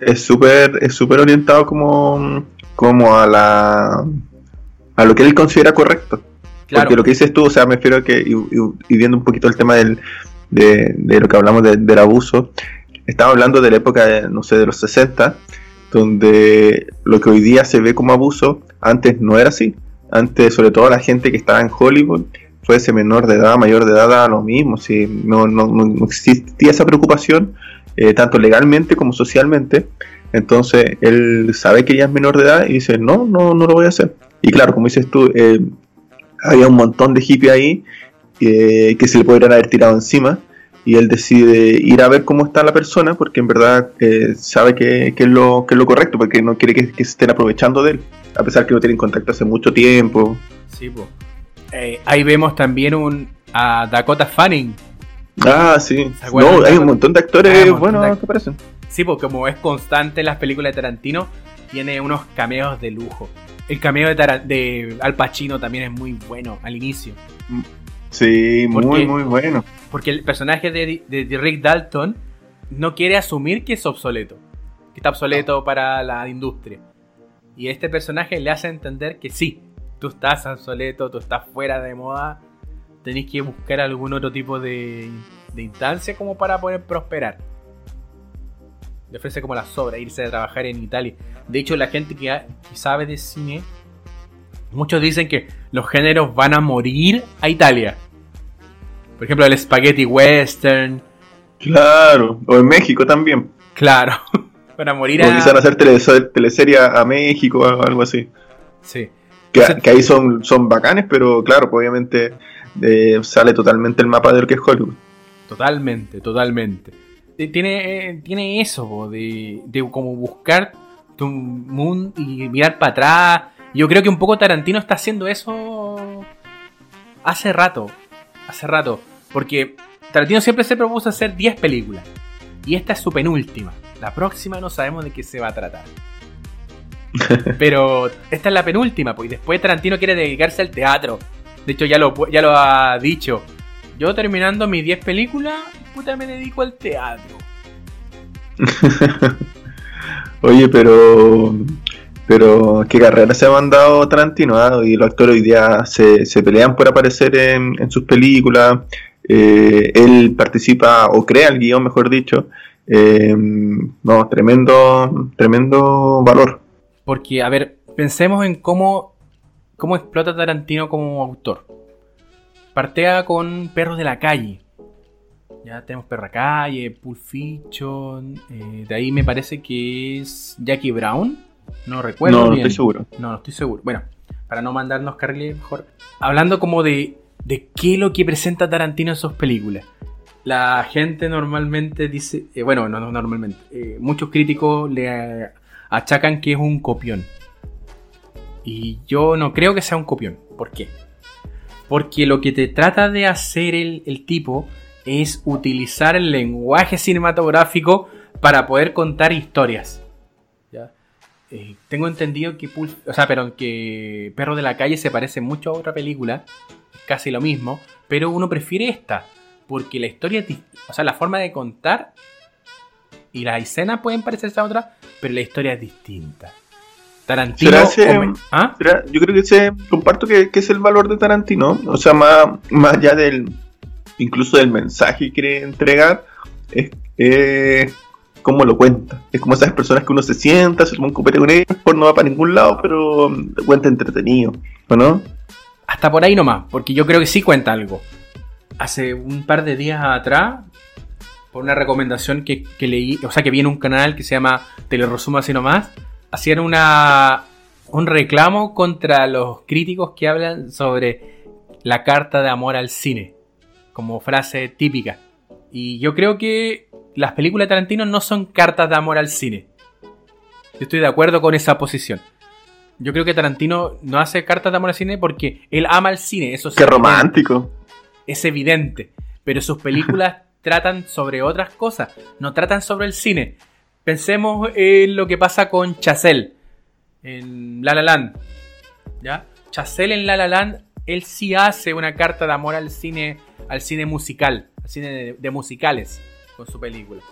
es súper es súper orientado como como a la a a lo que él considera correcto. Porque lo que dices tú, o sea, me refiero a que, y, viendo un poquito el tema del, de, lo que hablamos del abuso, estaba hablando de la época, de, no sé, de los 60, donde lo que hoy día se ve como abuso, antes no era así. Antes, sobre todo la gente que estaba en Hollywood, fuese menor de edad, mayor de edad, lo mismo. Si no, no, no existía esa preocupación, eh, tanto legalmente como socialmente. Entonces él sabe que ella es menor de edad y dice, no, no, no lo voy a hacer. Y claro, como dices tú, eh, había un montón de hippies ahí eh, que se le podrían haber tirado encima y él decide ir a ver cómo está la persona porque en verdad eh, sabe que, es lo, que es lo correcto, porque no quiere que, se estén aprovechando de él, a pesar que no tienen contacto hace mucho tiempo. Sí, pues. ahí vemos también un, a Dakota Fanning. Ah, sí. No, hay un montón de actores buenos que aparecen. Sí, porque como es constante en las películas de Tarantino, tiene unos cameos de lujo. El cameo de, de Al Pacino también es muy bueno al inicio. Sí, muy, muy bueno. Porque el personaje de, de, Rick Dalton no quiere asumir que es obsoleto. Que está obsoleto para la industria. Y este personaje le hace entender que sí, tú estás obsoleto, tú estás fuera de moda. Tenéis que buscar algún otro tipo de, de instancia como para poder prosperar le ofrece como la sobra irse a trabajar en Italia. De hecho, la gente que, sabe de cine, muchos dicen que los géneros van a morir a Italia. Por ejemplo, el spaghetti western. Claro, o en México también. Claro, [laughs] van a morir a... O quizás hacer teleserie a México o algo así. Sí. Que, ahí son, son bacanes, pero claro, pues obviamente eh, sale totalmente el mapa de lo que es Hollywood. Totalmente, totalmente. Eh, tiene, eh, tiene eso, de, de como buscar tu mundo y mirar para atrás. Yo creo que un poco Tarantino está haciendo eso hace rato. Hace rato. Porque Tarantino siempre se propuso hacer 10 películas. Y esta es su penúltima. La próxima no sabemos de qué se va a tratar. [laughs] Pero esta es la penúltima, pues. después Tarantino quiere dedicarse al teatro. De hecho, ya lo, ya lo ha dicho. Yo terminando mis 10 películas, puta me dedico al teatro. [laughs] Oye, pero. Pero qué carrera se ha mandado Tarantino, ¿ah? y los actores hoy día se, pelean por aparecer en, sus películas. Eh, él participa o crea el guion, mejor dicho. Eh, no, tremendo, tremendo valor. Porque, a ver, pensemos en cómo, cómo explota Tarantino como autor. Partea con Perros de la Calle. Ya tenemos Perra Calle, Pulp Fiction. Eh, de ahí me parece que es Jackie Brown. No recuerdo. No, no estoy seguro. No, no estoy seguro. Bueno, para no mandarnos carriles mejor. Hablando como de, de qué es lo que presenta Tarantino en sus películas. La gente normalmente dice. Eh, bueno, no, no normalmente. Eh, muchos críticos le achacan que es un copión. Y yo no creo que sea un copión. ¿Por qué? Porque lo que te trata de hacer el, tipo es utilizar el lenguaje cinematográfico para poder contar historias. Eh, tengo entendido que, o sea, pero que Perro de la Calle se parece mucho a otra película, casi lo mismo, pero uno prefiere esta, porque la historia, o sea, la forma de contar y las escenas pueden parecerse a otra, pero la historia es distinta. Tarantino. ¿Ah? yo creo que ese, comparto que, es el valor de Tarantino. O sea, más, más allá del. Incluso del mensaje que quiere entregar, es, es cómo lo cuenta. Es como esas personas que uno se sienta, se toma un copete con ellos, no va para ningún lado, pero cuenta entretenido, ¿o no? Hasta por ahí nomás, porque yo creo que sí cuenta algo. Hace un par de días atrás, por una recomendación que, que leí, o sea, que vi en un canal que se llama Te lo resumo así nomás hacían una, un reclamo contra los críticos que hablan sobre la carta de amor al cine, como frase típica. Y yo creo que las películas de Tarantino no son cartas de amor al cine. Yo estoy de acuerdo con esa posición. Yo creo que Tarantino no hace cartas de amor al cine porque él ama el cine. Eso es Qué romántico. Es evidente. Pero sus películas [laughs] tratan sobre otras cosas. No tratan sobre el cine. Pensemos en lo que pasa con Chazelle en La La Land. ¿Ya? Chazelle en La La Land, él sí hace una carta de amor al cine, al cine musical, al cine de, musicales con su película.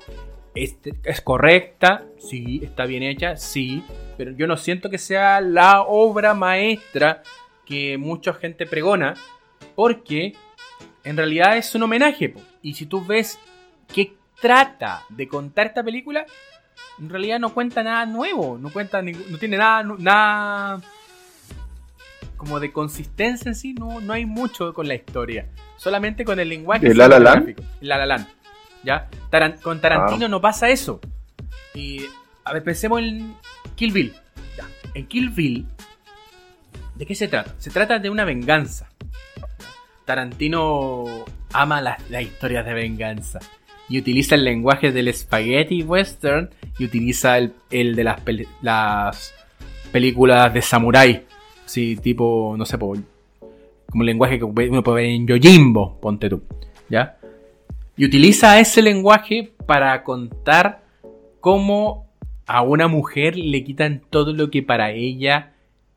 Este, ¿Es correcta? Sí. ¿Está bien hecha? Sí. Pero yo no siento que sea la obra maestra que mucha gente pregona, porque en realidad es un homenaje. Y si tú ves qué trata de contar esta película, en realidad no cuenta nada nuevo, no cuenta no tiene nada, nada como de consistencia en sí, no, no hay mucho con la historia, solamente con el lenguaje ¿El La La Land? La La Land, ¿ya? con Tarantino ah. no pasa eso. Y a ver, pensemos en Kill Bill. En Kill Bill, ¿de qué se trata? Se trata de una venganza. Tarantino ama las, historias de venganza. Y utiliza el lenguaje del spaghetti western y utiliza el, de las, las películas de samurai. Sí, tipo, no sé, como el lenguaje que uno puede ver en Yojimbo, ponte tú. ¿Ya? Y utiliza ese lenguaje para contar cómo a una mujer le quitan todo lo que para ella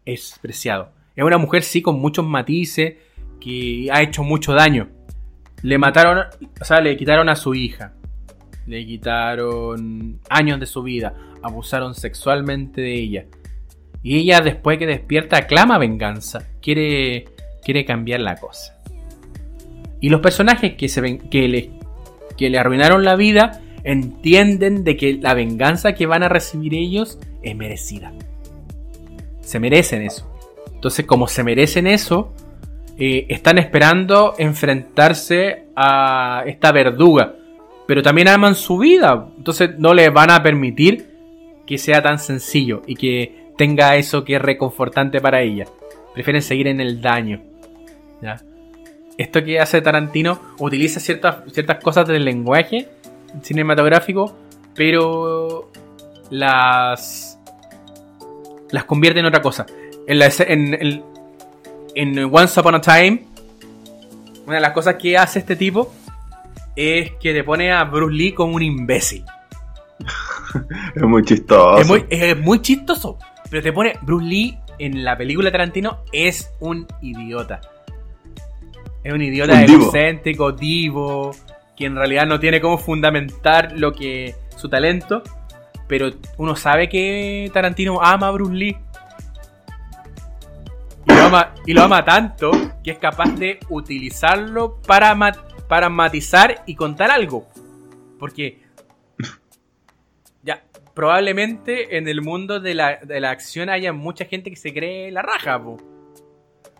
es preciado. Es una mujer, sí, con muchos matices, que ha hecho mucho daño. Le mataron, o sea, le quitaron a su hija. Le quitaron años de su vida. Abusaron sexualmente de ella. Y ella, después que despierta, clama venganza. Quiere, quiere cambiar la cosa. Y los personajes que, se ven, que, le, que le arruinaron la vida entienden de que la venganza que van a recibir ellos es merecida. Se merecen eso. Entonces, como se merecen eso, eh, están esperando enfrentarse a esta verduga. Pero también aman su vida. Entonces no les van a permitir que sea tan sencillo y que tenga eso que es reconfortante para ella. Prefieren seguir en el daño. Esto que hace Tarantino utiliza ciertas, ciertas cosas del lenguaje cinematográfico, pero las las convierte en otra cosa. En, la, en, en, Once Upon a Time, una de las cosas que hace este tipo es que te pone a Bruce Lee como un imbécil. [laughs] es muy chistoso. Es muy, es muy chistoso. Pero te pone Bruce Lee en la película Tarantino es un idiota. Es un idiota egocéntrico, divo, que en realidad no tiene cómo fundamentar lo que su talento, pero uno sabe que Tarantino ama a Bruce Lee. Y lo ama, tanto que es capaz de utilizarlo para, para matizar y contar algo. Porque ya, probablemente en el mundo de la, de la acción haya mucha gente que se cree la raja, po.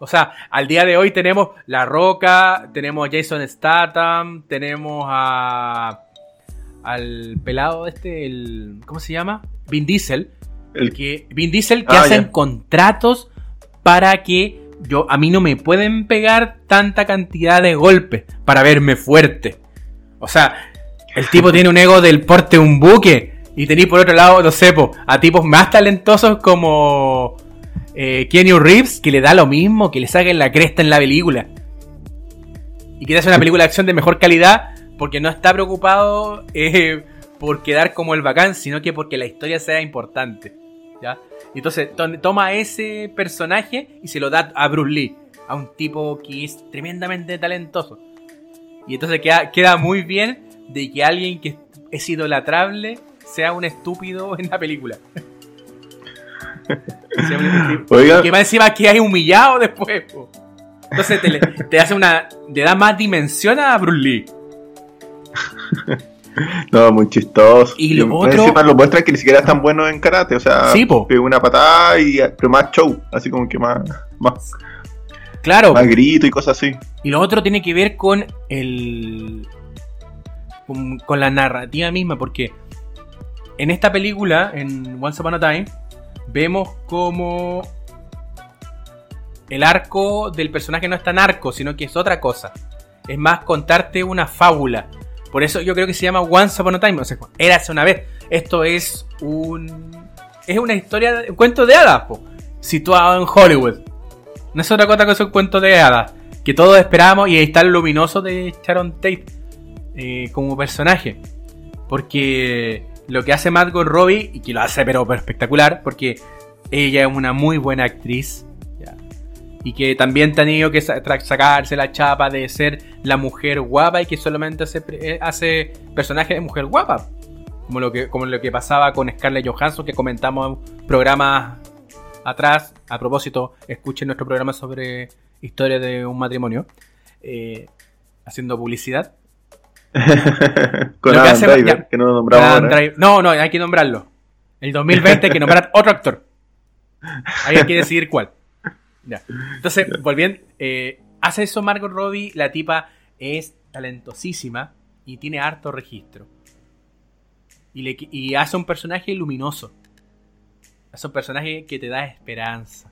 O sea, al día de hoy tenemos La Roca, tenemos a Jason Statham, tenemos a. al pelado este, el. ¿Cómo se llama? Vin Diesel. El que. Vin Diesel que ah, hacen contratos para que yo. A mí no me pueden pegar tanta cantidad de golpes para verme fuerte. O sea, el tipo tiene un ego del porte un buque. Y tenéis por otro lado, no sé, a tipos más talentosos como eh, Kenny Reeves, que le da lo mismo, que le saquen la cresta en la película. Y que hace una película de acción de mejor calidad porque no está preocupado eh, por quedar como el bacán, sino que porque la historia sea importante. ¿ya? Entonces toma ese personaje y se lo da a Bruce Lee, a un tipo que es tremendamente talentoso. Y entonces queda, queda muy bien de que alguien que es idolatrable sea un estúpido en la película. Que va encima que hay humillado después. Entonces te, hace una. Le da más dimensión a Bruce Lee. [laughs] No, muy chistoso. Y lo otro. Encima lo muestra que ni siquiera es tan bueno en karate. O sea, sí, una patada y pero más show. Así como que más. más claro. Más grito y cosas así. Y lo otro tiene que ver con el. con, con la narrativa misma. Porque en esta película, en Once Upon a Time vemos como el arco del personaje no es tan arco, sino que es otra cosa. Es más contarte una fábula. Por eso yo creo que se llama Once Upon a Time. O sea, érase una vez. Esto es un. Es una historia, un cuento de hadas, situado en Hollywood. No es otra cosa que un cuento de hadas. Que todos esperamos y ahí está el luminoso de Sharon Tate eh, como personaje. Porque lo que hace Margot Robbie, y que lo hace pero espectacular, porque ella es una muy buena actriz. Y que también ha tenido que sacarse la chapa de ser la mujer guapa y que solamente hace, eh, hace personajes de mujer guapa. Como lo, que, como lo que pasaba con Scarlett Johansson, que comentamos en programas atrás, a propósito, escuchen nuestro programa sobre historia de un matrimonio, eh, haciendo publicidad. [laughs] Con Adam hace- Driver, ya. que no lo nombramos. Driver- No, no, hay que nombrarlo. El 2020 hay que nombrar otro actor. Ahí hay que decidir cuál. Ya. Entonces, volviendo, eh, hace eso Margot Robbie, la tipa es talentosísima y tiene harto registro. Y, le, y hace un personaje luminoso. Hace un personaje que te da esperanza.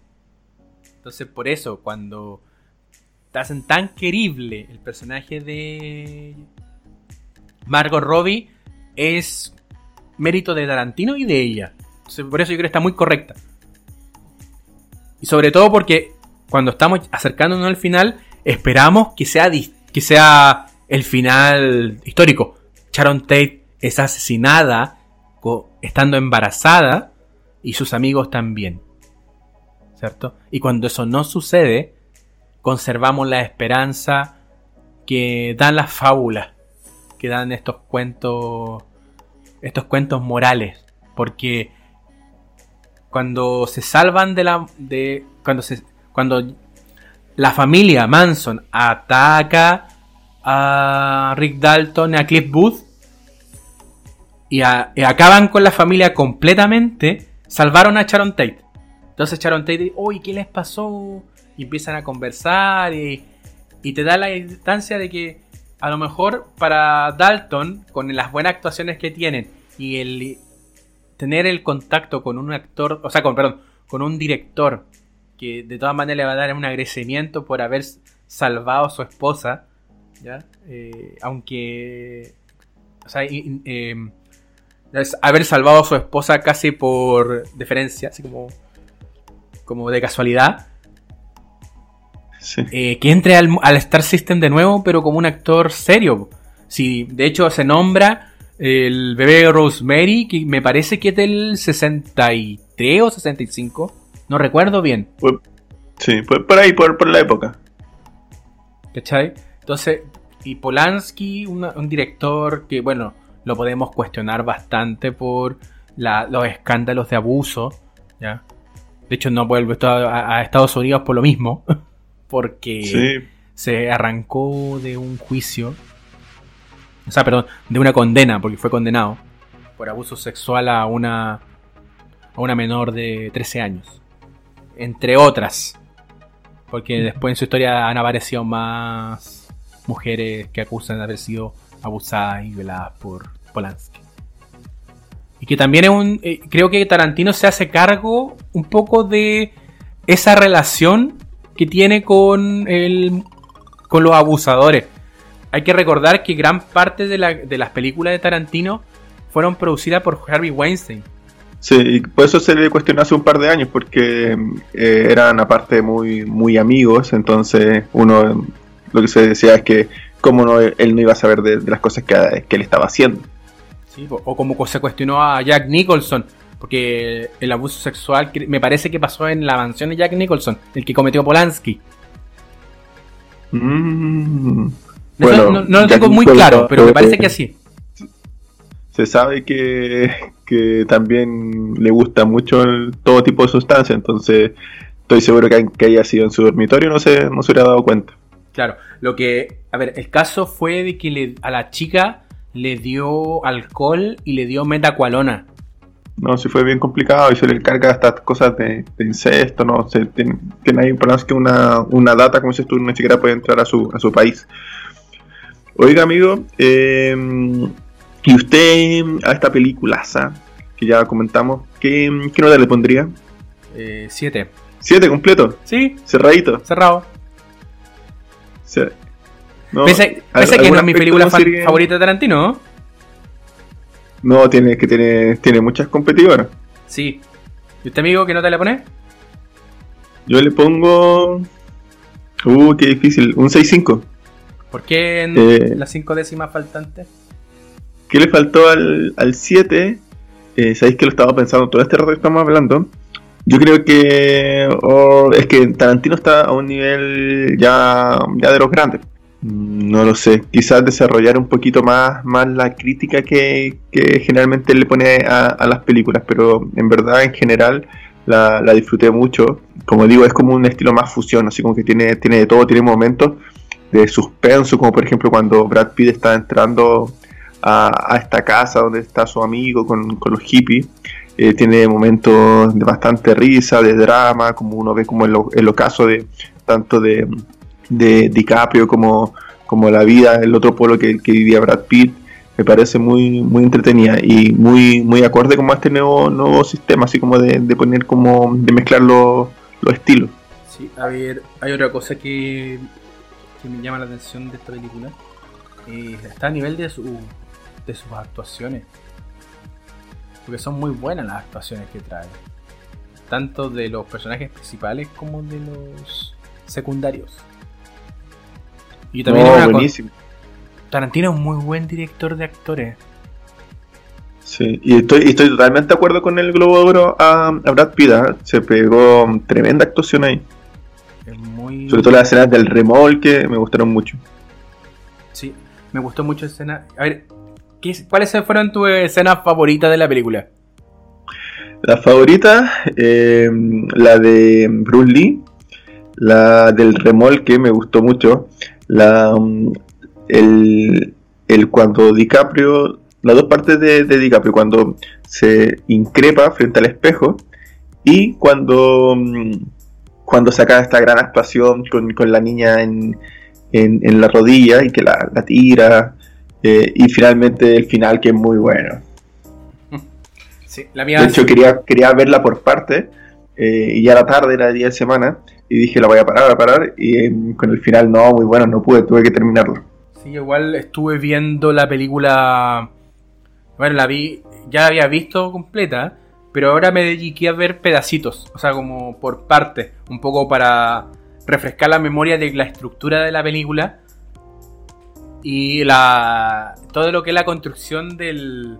Entonces, por eso, cuando te hacen tan querible el personaje de Margot Robbie, es mérito de Tarantino y de ella. Por eso yo creo que está muy correcta. Y sobre todo porque cuando estamos acercándonos al final, esperamos que sea, que sea el final histórico. Sharon Tate es asesinada estando embarazada y sus amigos también. ¿Cierto? Y cuando eso no sucede, conservamos la esperanza que dan las fábulas, que dan estos cuentos, estos cuentos morales. Porque cuando se salvan de la de cuando se cuando la familia Manson ataca a Rick Dalton y a Cliff Booth y, y acaban con la familia completamente salvaron a Sharon Tate entonces Sharon Tate dice uy qué les pasó y empiezan a conversar y, y te da la instancia de que a lo mejor para Dalton con las buenas actuaciones que tienen y el tener el contacto con un actor, o sea, con, perdón, con un director que de todas maneras le va a dar un agradecimiento por haber salvado a su esposa, ¿ya? Eh, aunque, o sea, es haber salvado a su esposa casi por deferencia, así como, como de casualidad, Sí. eh, que entre al, al Star System de nuevo, pero como un actor serio. Sí, de hecho se nombra el bebé Rosemary, que me parece que es del 63 o 65. No recuerdo bien, Fue- sí, fue por ahí, por, por la época. ¿cachai? Entonces, y Polanski, una- un director que, bueno, lo podemos cuestionar bastante por la- los escándalos de abuso, ¿ya? De hecho, no vuelve a, a Estados Unidos por lo mismo, [laughs] porque... Sí. se arrancó de un juicio. O sea, perdón, de una condena, porque fue condenado por abuso sexual a una a una menor de 13 años. Entre otras. Porque después en su historia han aparecido más mujeres que acusan de haber sido abusadas y violadas por Polanski. Y que también es un. eh, creo que Tarantino se hace cargo un poco de esa relación que tiene con el con los abusadores. Hay que recordar que gran parte de, la- de las películas de Tarantino fueron producidas por Harvey Weinstein. Sí, y por eso se le cuestionó hace un par de años, porque eh, eran aparte muy, muy amigos, entonces uno lo que se decía es que cómo no, él no iba a saber de, de las cosas que, que él estaba haciendo. ¿sí? O o como se cuestionó a Jack Nicholson. Porque el abuso sexual me parece que pasó en la mansión de Jack Nicholson, el que cometió Polanski. Mm. Bueno, no, no lo Jack tengo muy Nicholson, claro, pero me parece que así. Se sabe que, que también le gusta mucho el- todo tipo de sustancias, entonces estoy seguro que, que haya sido en su dormitorio no se, no se hubiera dado cuenta. Claro, lo que. A ver, el caso fue de que le- a la chica le dio alcohol y le dio metacualona. No, si fue bien complicado y se le carga hasta cosas de, de incesto, no sé, tiene, tiene ahí por que una, una data, como dices tú, ni siquiera puede entrar a su, a su país. Oiga, amigo, eh, y usted a esta peliculaza que ya comentamos, ¿qué, qué nota le pondría? Eh, siete. ¿Siete completo? Sí, ¿Cerradito? cerrado. Ce- no, Pese, ¿al- pese que no es mi película fan- sería- favorita de Tarantino, ¿no? No, tiene, que tiene, tiene muchas competidoras. Sí. ¿Y usted, amigo, qué nota le pone? Yo le pongo... Uh, qué difícil, un 6-5. ¿Por qué en Eh. las cinco décimas faltantes? ¿Qué le faltó al, al 7? Eh, Sabéis que lo estaba pensando todo este rato que estamos hablando. Yo creo que oh, es que Tarantino está a un nivel ya, ya de los grandes. No lo sé, quizás desarrollar un poquito más, más la crítica que, generalmente le pone a, las películas, pero en verdad en general la, disfruté mucho. Como digo, es como un estilo más fusión, así como que tiene, tiene de todo, tiene momentos de suspenso, como por ejemplo cuando Brad Pitt está entrando a, esta casa donde está su amigo con, los hippies. Eh, tiene momentos de bastante risa, de drama, como uno ve como en los casos de tanto de, de DiCaprio como, como la vida, el otro pueblo que, que vivía Brad Pitt me parece muy muy entretenida y muy muy acorde como a este nuevo nuevo sistema así como de, poner como de mezclar los, estilos sí a ver hay otra cosa que, que me llama la atención de esta película eh, está a nivel de su de sus actuaciones porque son muy buenas las actuaciones que trae tanto de los personajes principales como de los secundarios y también buenísimo Tarantino es un muy buen director de actores. Sí, y estoy, estoy totalmente de acuerdo con el Globo de Oro a, Brad Pitt. ¿eh? Se pegó tremenda actuación ahí. Sobre todo las escenas del remolque me gustaron mucho. Sí, me gustó mucho la escena. A ver, ¿cuáles fueron tus escenas favoritas de la película? La favorita, eh, la de Bruce Lee, la del remolque me gustó mucho, la, el, el cuando DiCaprio, las dos partes de, DiCaprio, cuando se increpa frente al espejo y cuando, mm, cuando saca esta gran actuación con, con la niña en, en, la rodilla y que la, tira. Eh, y finalmente el final que es muy bueno. de hecho, quería, quería verla por parte eh, y ya la tarde, era día de semana, y dije la voy a parar, a parar, y eh, con el final no, muy bueno, no pude, tuve que terminarlo. Sí, igual estuve viendo la película. Bueno, la vi. Ya la había visto completa. Pero ahora me dediqué a ver pedacitos. O sea, como por parte. Un poco para refrescar la memoria de la estructura de la película. Y la. Todo lo que es la construcción del.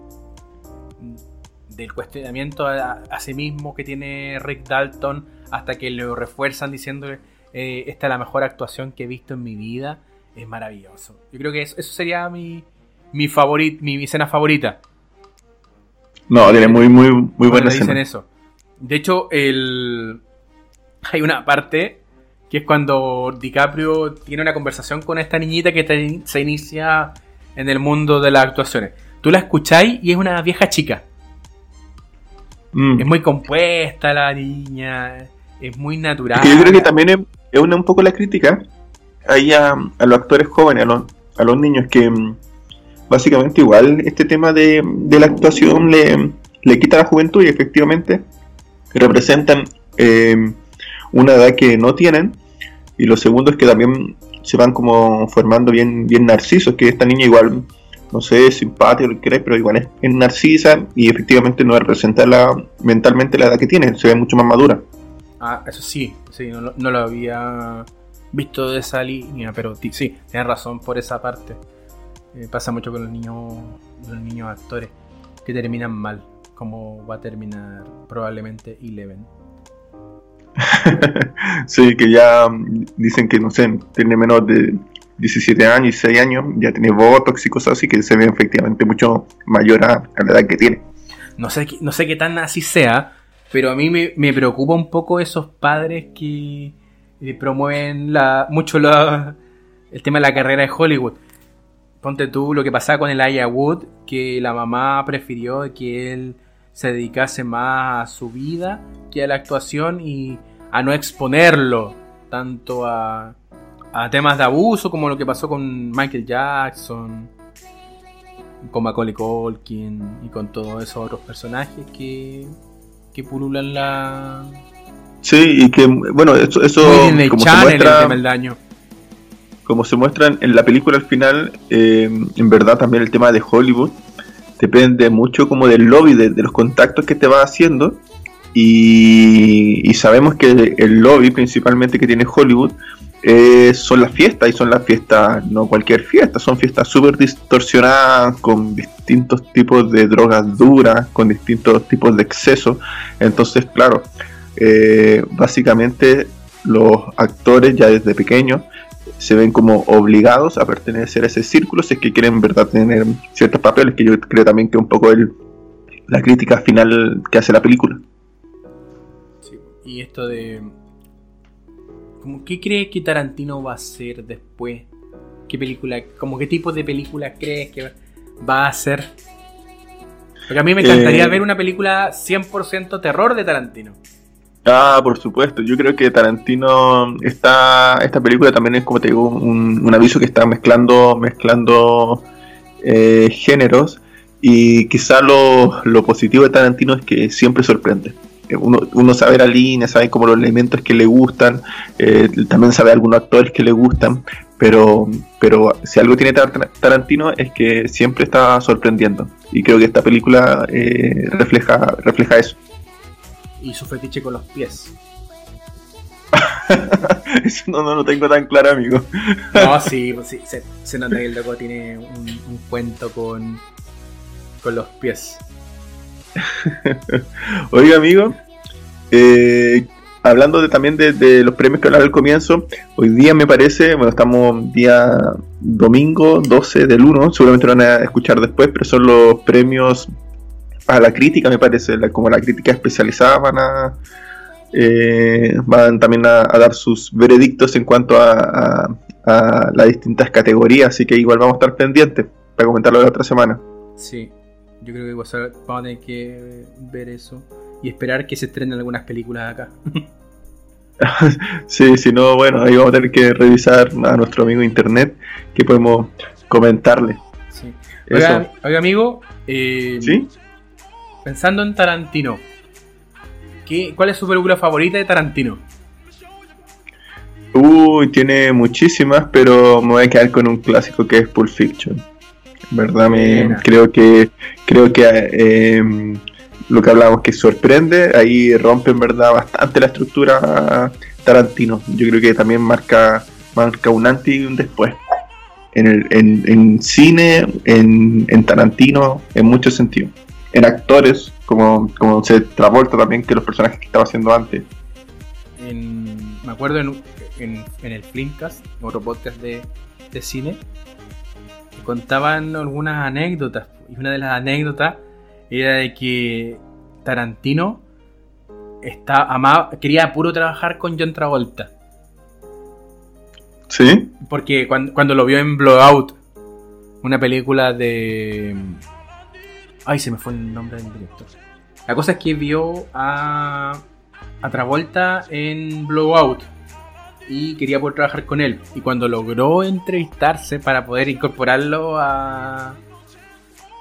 Del cuestionamiento a, sí mismo que tiene Rick Dalton. Hasta que lo refuerzan diciendo. Eh, esta es la mejor actuación que he visto en mi vida es maravilloso. Yo creo que eso, sería mi, mi, mi, escena favorita. No, tiene muy, muy, muy buena escena. dicen eso. De hecho, el... hay una parte que es cuando DiCaprio tiene una conversación con esta niñita que se inicia en el mundo de las actuaciones. Tú la escucháis y es una vieja chica. Mm. Es muy compuesta la niña, es muy natural. yo creo que también es, una, un poco la crítica ahí a, los actores jóvenes, a los, niños, que mm, básicamente igual este tema de, la actuación le, le, quita la juventud y efectivamente representan eh, una edad que no tienen. Y lo segundo es que también se van como formando bien, bien narcisos, que esta niña igual, no sé, es simpática, lo que pero igual es, narcisa y efectivamente no representa la, mentalmente la edad que tiene, se ve mucho más madura. Ah, eso sí, sí, no, no lo había visto de esa línea, pero sí, tienes razón por esa parte. Eh, pasa mucho con los niños, los niños actores que terminan mal, como va a terminar probablemente Eleven. [laughs] sí, que ya mm, dicen que no sé, tiene menos de 17 años y 6 años, ya tiene botox y cosas así que se ve efectivamente mucho mayor a, la edad que tiene. No sé, no sé qué tan así sea, pero a mí me, me preocupa un poco esos padres que promueven la, mucho el tema de la carrera de Hollywood. Ponte tú lo que pasaba con el Aya Wood, que la mamá prefirió que él se dedicase más a su vida que a la actuación y a no exponerlo tanto a, a temas de abuso como lo que pasó con Michael Jackson, con Macaulay Culkin y con todos esos otros personajes que, que pululan la, Sí, y que, bueno, eso, eso como, se muestra, como se muestra en la película al final, eh, en verdad también el tema de Hollywood depende mucho como del lobby, de, los contactos que te va haciendo. Y, sabemos que el lobby principalmente que tiene Hollywood eh, son las fiestas y son las fiestas, no cualquier fiesta, son fiestas súper distorsionadas con distintos tipos de drogas duras, con distintos tipos de exceso. Entonces, claro, eh, básicamente los actores ya desde pequeños se ven como obligados a pertenecer a ese círculo si es que quieren verdad tener ciertos papeles que yo creo también que un poco el, la crítica final que hace la película. Y esto de. Como, ¿Qué crees que Tarantino va a hacer después? ¿Qué película, como qué tipo de película crees que va a hacer? Porque a mí me encantaría Eh. ver una película 100% terror de Tarantino. Ah, por supuesto. Yo creo que Tarantino está. Esta película también es, como te digo, un, un aviso que está mezclando, mezclando eh, géneros. Y quizá lo, lo positivo de Tarantino es que siempre sorprende. Eh, Uno, uno sabe la línea, sabe como los elementos que le gustan, eh, también sabe algunos actores que le gustan, pero, pero si algo tiene Tar- Tarantino es que siempre está sorprendiendo. Y creo que esta película eh, refleja, refleja eso. Y su fetiche con los pies. [laughs] Eso no, no lo tengo tan claro, amigo. No, [laughs] sí, pues sí se, se nota que el loco tiene un, un cuento con, con los pies. [laughs] Oiga, amigo, eh, hablando de, también de, los premios que hablaba al comienzo, hoy día me parece, bueno, estamos día domingo 12 del 1, seguramente lo van a escuchar después, pero son los premios a la crítica, me parece, como la crítica especializada van a... eh, van también a, dar sus veredictos en cuanto a las distintas categorías, así que igual vamos a estar pendientes para comentarlo la otra semana. Sí, yo creo que vamos a tener que ver eso y esperar que se estrenen algunas películas acá. [laughs] Sí, si no, bueno, ahí vamos a tener que revisar a nuestro amigo internet que podemos comentarle. Sí. Oiga, oiga, amigo, eh, ¿Sí? pensando en Tarantino, ¿qué, ¿cuál es su película favorita de Tarantino? Uy, tiene muchísimas, pero me voy a quedar con un clásico que es Pulp Fiction. En verdad me creo que creo que eh, lo que hablábamos que sorprende, ahí rompe en verdad bastante la estructura Tarantino. Yo creo que también marca marca un antes y un después. En, el, en, en cine, en, en Tarantino, en muchos sentidos. En actores, como, como se Travolta también, que los personajes que estaba haciendo antes. Me acuerdo en, en, el Flimcast, otro podcast de, de cine, contaban algunas anécdotas. Y una de las anécdotas era de que Tarantino está, amaba, quería puro trabajar con John Travolta. ¿Sí? Porque cuando, cuando lo vio en Blowout, una película de. Ay, se me fue el nombre del director. La cosa es que vio a, a Travolta en Blowout y quería poder trabajar con él. Y cuando logró entrevistarse para poder incorporarlo a,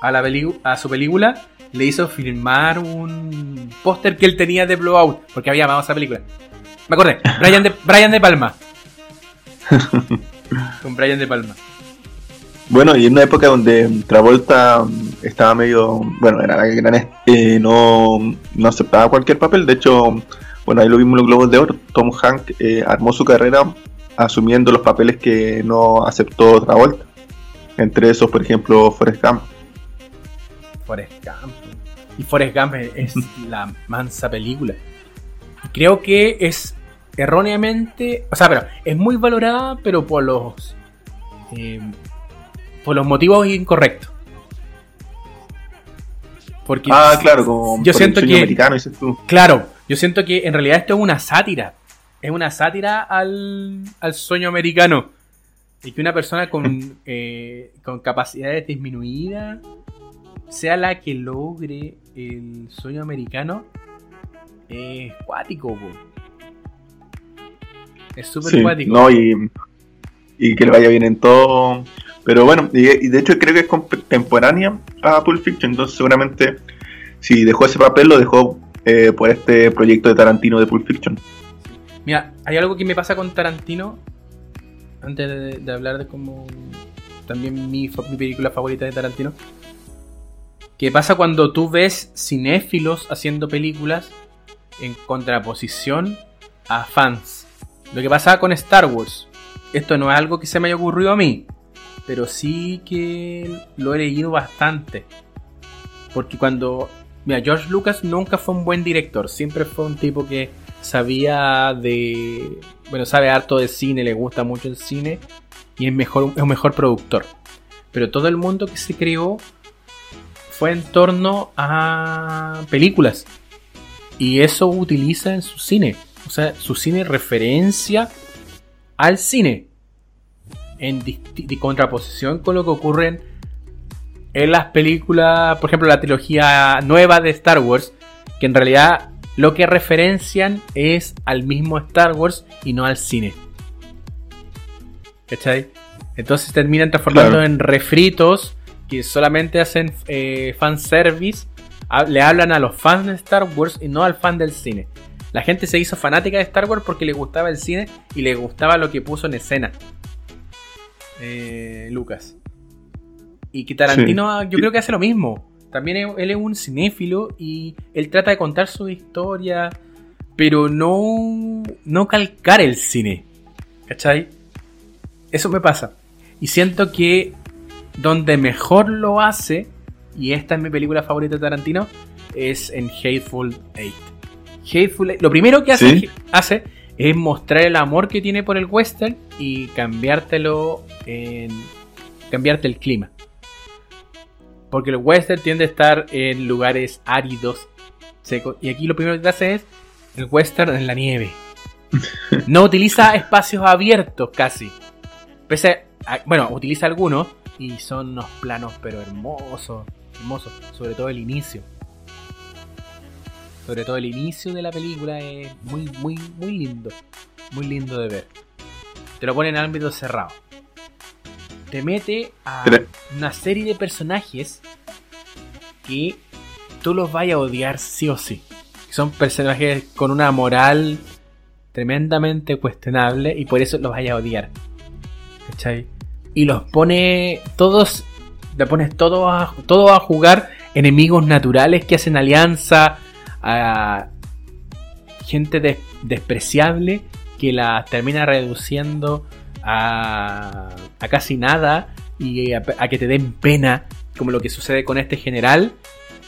a, la a su película, le hizo filmar un póster que él tenía de Blowout, porque había amado esa película. Me acordé, [laughs] Brian de, Brian de Palma. [laughs] Con Brian de Palma. Bueno, y en una época donde Travolta estaba medio, bueno, era gran, est- eh, no, no aceptaba cualquier papel, de hecho, bueno, ahí lo vimos en los Globos de Oro, Tom Hanks eh, armó su carrera asumiendo los papeles que no aceptó Travolta, entre esos, por ejemplo, Forrest Gump. Forrest Gump. Y Forrest Gump es, [laughs] la mansa película. Creo que es erróneamente. O sea, pero es muy valorada, pero por los. eh, por los motivos incorrectos. Porque. Ah, claro, como Yo por siento el sueño que- americano, dices tú. Claro, yo siento que en realidad esto es una sátira. Es una sátira al, al sueño americano. Y que una persona con, [laughs] eh, con capacidades disminuidas sea la que logre el sueño americano es cuático. po. Es súper Sí, cuático. no, y, y que le vaya bien en todo. Pero bueno, y, y de hecho creo que es contemporánea a Pulp Fiction, entonces seguramente si dejó ese papel lo dejó eh, por este proyecto de Tarantino de Pulp Fiction. Mira, hay algo que me pasa con Tarantino. Antes de, de hablar de como. También mi, mi película favorita de Tarantino. Que pasa cuando tú ves cinéfilos haciendo películas en contraposición a fans. Lo que pasa con Star Wars. Esto no es algo que se me haya ocurrido a mí. Pero sí que lo he leído bastante. Porque cuando. Mira, George Lucas nunca fue un buen director. Siempre fue un tipo que sabía de. Bueno, sabe harto de cine, le gusta mucho el cine. Y es, mejor, es un mejor productor. Pero todo el mundo que se creó fue en torno a películas. Y eso utiliza en su cine. O sea, su cine referencia al cine. En contraposición con lo que ocurre en las películas, por ejemplo, la trilogía nueva de Star Wars, que en realidad lo que referencian es al mismo Star Wars y no al cine. ¿Cachai? Entonces terminan transformando en refritos que solamente hacen eh, fanservice. Le hablan a los fans de Star Wars y no al fan del cine. La gente se hizo fanática de Star Wars porque le gustaba el cine y le gustaba lo que puso en escena. Eh, Lucas. Y que Tarantino yo creo que hace lo mismo. También él es un cinéfilo y él trata de contar su historia, pero no, no calcar el cine. ¿Cachai? Eso me pasa. Y siento que donde mejor lo hace, y esta es mi película favorita de Tarantino, es en Hateful Eight. Hateful Eight. Lo primero que hace, hace es mostrar el amor que tiene por el western y cambiártelo en. cambiarte el clima. Porque el western tiende a estar en lugares áridos, secos. Y aquí lo primero que hace es el western en la nieve. [laughs] No utiliza espacios abiertos casi. Pese bueno, utiliza algunos y son unos planos pero hermosos. Hermosos. Sobre todo el inicio. Sobre todo el inicio de la película es muy, muy, muy lindo. Muy lindo de ver. Te lo pone en ámbito cerrado te mete a una serie de personajes que tú los vayas a odiar sí o sí. Son personajes con una moral tremendamente cuestionable y por eso los vayas a odiar. ¿Cachai? Y los pone todos, le pones todos a, todo a jugar enemigos naturales que hacen alianza a gente despreciable que la termina reduciendo a, casi nada y a, que te den pena, como lo que sucede con este general,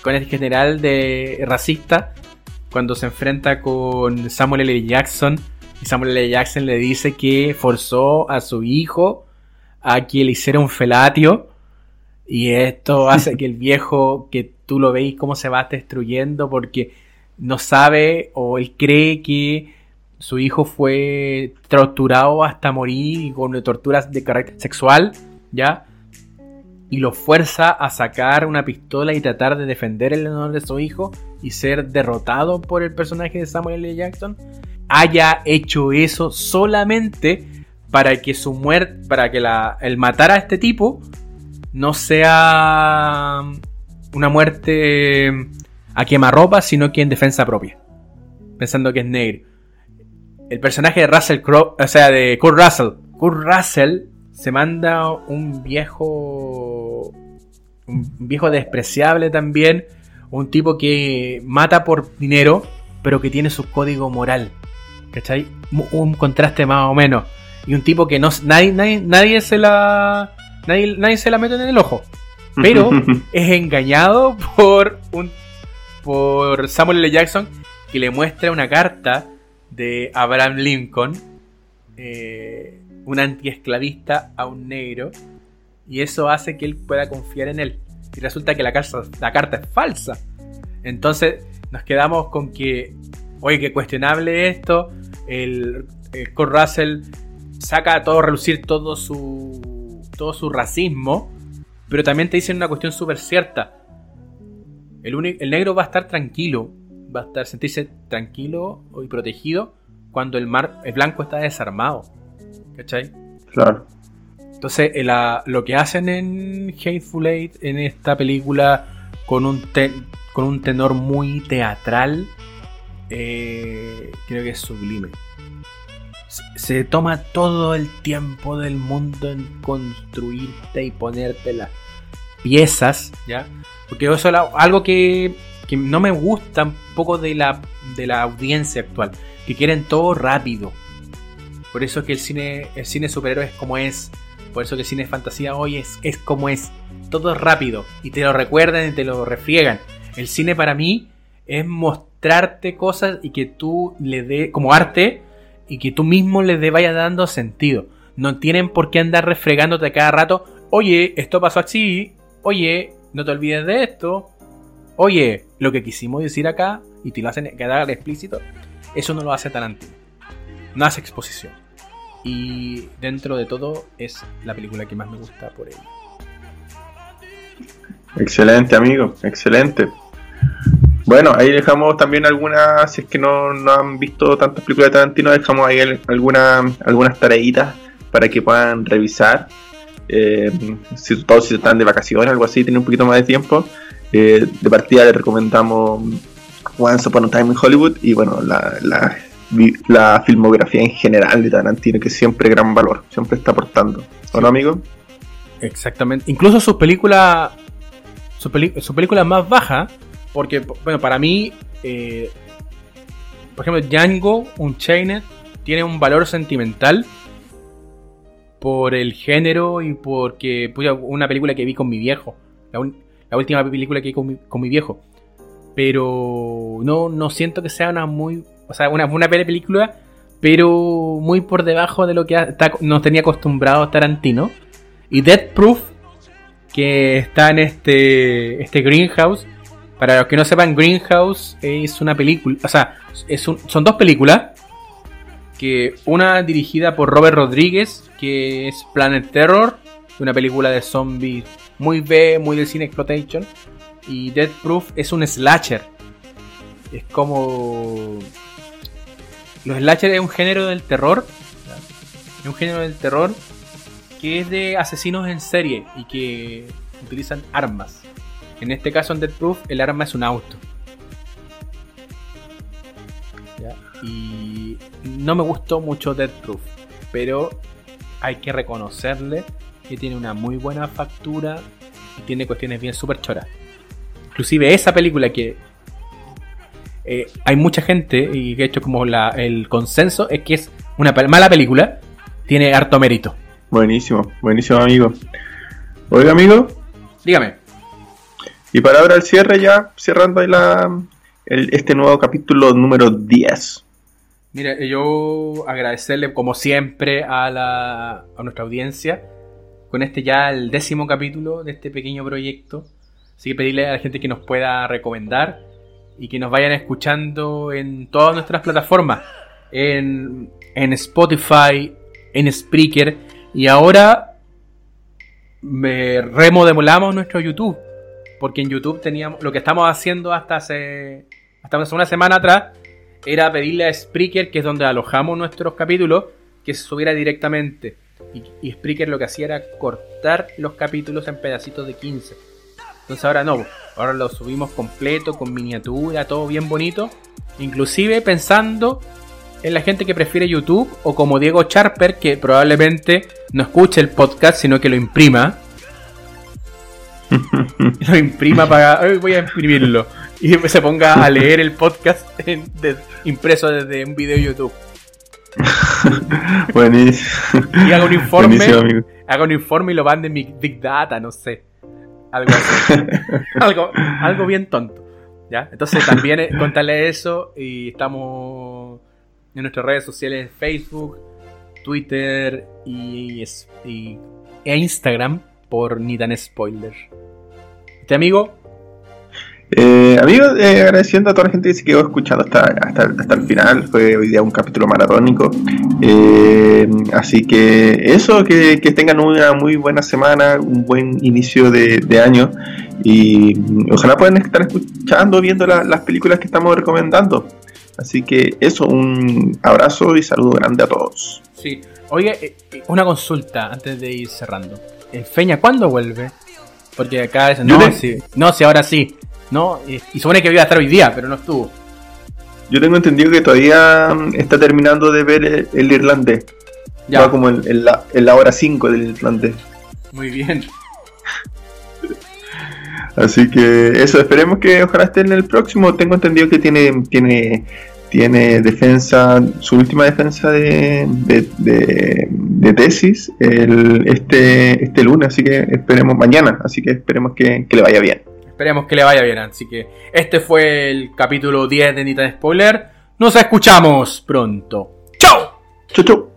con este general de racista, cuando se enfrenta con Samuel L. Jackson y Samuel L. Jackson le dice que forzó a su hijo a que le hiciera un felatio y esto hace que el viejo, que tú lo veis cómo se va destruyendo porque no sabe o él cree que su hijo fue torturado hasta morir con torturas de carácter sexual, ¿ya? Y lo fuerza a sacar una pistola y tratar de defender el honor de su hijo y ser derrotado por el personaje de Samuel L. Jackson, haya hecho eso solamente para que su muerte, para que la, el matar a este tipo no sea una muerte a quemarropa, sino que en defensa propia, pensando que es negro el personaje de Russell Crowe, o sea, de Kurt Russell. Kurt Russell se manda un viejo. Un viejo despreciable también. Un tipo que mata por dinero, pero que tiene su código moral. ¿Cachai? Un contraste más o menos. Y un tipo que no. Nadie, nadie, se la. Nadie, nadie se la mete en el ojo. Pero [laughs] es engañado por un. por Samuel L. Jackson. Que le muestra una carta de Abraham Lincoln, eh, un antiesclavista a un negro, y eso hace que él pueda confiar en él. Y resulta que la, la carta es falsa. Entonces nos quedamos con que, oye, que cuestionable esto, el, el Russell saca a todo relucir todo su, todo su racismo, pero también te dicen una cuestión súper cierta. El, el negro va a estar tranquilo va a estar sentirse tranquilo y protegido cuando el mar el blanco está desarmado. ¿Cachai? Claro. Entonces, lo que hacen en Hateful Eight, en esta película, con un, con un tenor muy teatral, eh, creo que es sublime. Se, toma todo el tiempo del mundo en construirte y ponerte las piezas, ¿ya? Porque eso es algo que que no me gusta un poco de la, de la audiencia actual, que quieren todo rápido. Por eso es que el cine, el cine superhéroe es como es. Por eso que el cine fantasía hoy es, es como es. Todo es rápido. Y te lo recuerdan y te lo refriegan. El cine para mí es mostrarte cosas y que tú le dé como arte y que tú mismo le vayas dando sentido. No tienen por qué andar refregándote cada rato. Oye, esto pasó así. Oye, no te olvides de esto oye, lo que quisimos decir acá y te lo hacen quedar explícito, eso no lo hace Tarantino. No hace exposición. Y dentro de todo es la película que más me gusta por él. Excelente, amigo, excelente. Bueno, ahí dejamos también algunas, si es que no, han visto tantas películas de Tarantino, dejamos ahí algunas algunas tareitas para que puedan revisar. Eh, si todos si están de vacaciones, algo así, tienen un poquito más de tiempo. Eh, de partida les recomendamos Once Upon a Time in Hollywood y bueno, la, la, la filmografía en general de Tarantino, que siempre gran valor, siempre está aportando. ¿O no, amigo? Exactamente. Incluso sus películas, su, su película más baja, porque, bueno, para mí, eh, por ejemplo, Django, Unchained, tiene un valor sentimental por el género y porque una película que vi con mi viejo. La, última película que vi con mi, viejo. Pero no, no siento que sea una muy. O sea, una, una película, pero muy por debajo de lo que nos tenía acostumbrado Tarantino. Y Dead Proof, que está en este, este Greenhouse. Para los que no sepan, Greenhouse es una película. O sea, es son dos películas. Que una dirigida por Robert Rodríguez, que es Planet Terror, una película de zombies muy B, muy del cine exploitation. Y Dead Proof es un slasher. Es como. Los slasher es un género del terror. Es un género del terror que es de asesinos en serie y que utilizan armas. En este caso en Dead Proof el arma es un auto. Y no me gustó mucho Dead Proof, pero hay que reconocerle que tiene una muy buena factura y tiene cuestiones bien súper choras. Inclusive esa película que eh, hay mucha gente y que ha hecho como el consenso es que es una mala película, tiene harto mérito. Buenísimo, buenísimo amigo. Oiga amigo. Dígame. Y para ahora el cierre ya, cerrando ahí la, este nuevo capítulo número 10. Mire, yo agradecerle como siempre a, la, a nuestra audiencia con este ya el décimo capítulo de este pequeño proyecto. Así que pedirle a la gente que nos pueda recomendar y que nos vayan escuchando en todas nuestras plataformas. En, en Spotify, en Spreaker y ahora me remodelamos nuestro YouTube. Porque en YouTube teníamos. Lo que estamos haciendo hasta hace. Hasta hace una semana atrás. Era pedirle a Spreaker, que es donde alojamos nuestros capítulos, que se subiera directamente. Y, y Spreaker lo que hacía era cortar los capítulos en pedacitos de 15. Entonces ahora no. Ahora lo subimos completo, con miniatura, todo bien bonito. Inclusive pensando en la gente que prefiere YouTube o como Diego Charper, que probablemente no escuche el podcast, sino que lo imprima. Lo imprima para... voy a imprimirlo. Y se ponga a leer el podcast impreso desde un video de YouTube. Buenísimo. Y haga un informe. Haga un informe y lo mande en mi Big Data, no sé. Algo así. [laughs] algo, algo bien tonto. ¿Ya? Entonces también eh, contarle eso y estamos en nuestras redes sociales Facebook, Twitter y, e Instagram por Ni tan Spoiler. ¿Este amigo? Eh, amigo, eh, agradeciendo a toda la gente que se quedó escuchando hasta, hasta, el final. Fue hoy día un capítulo maratónico. Eh, así que eso, que, tengan una muy buena semana, un buen inicio de, año. Y ojalá puedan estar escuchando, viendo las películas que estamos recomendando. Así que eso, un abrazo y saludo grande a todos. Sí, oye, una consulta antes de ir cerrando. ¿El Feña cuándo vuelve? Porque acá es, no, sí, no, sí, ahora sí. No, y, supone que iba a estar hoy día, pero no estuvo. Yo tengo entendido que todavía mm, está terminando de ver el, irlandés. Ya. Va como en, la, en la hora 5 del irlandés. Muy bien. Así que eso, esperemos que ojalá esté en el próximo. Tengo entendido que tiene, tiene, tiene defensa, su última defensa de, de, tesis el, este, este lunes, así que esperemos mañana, así que esperemos que, que, le vaya bien. Esperemos que le vaya bien, así que este fue el capítulo 10 de Nita Spoiler. Nos escuchamos pronto. ¡Chao! ¡Chau, chau!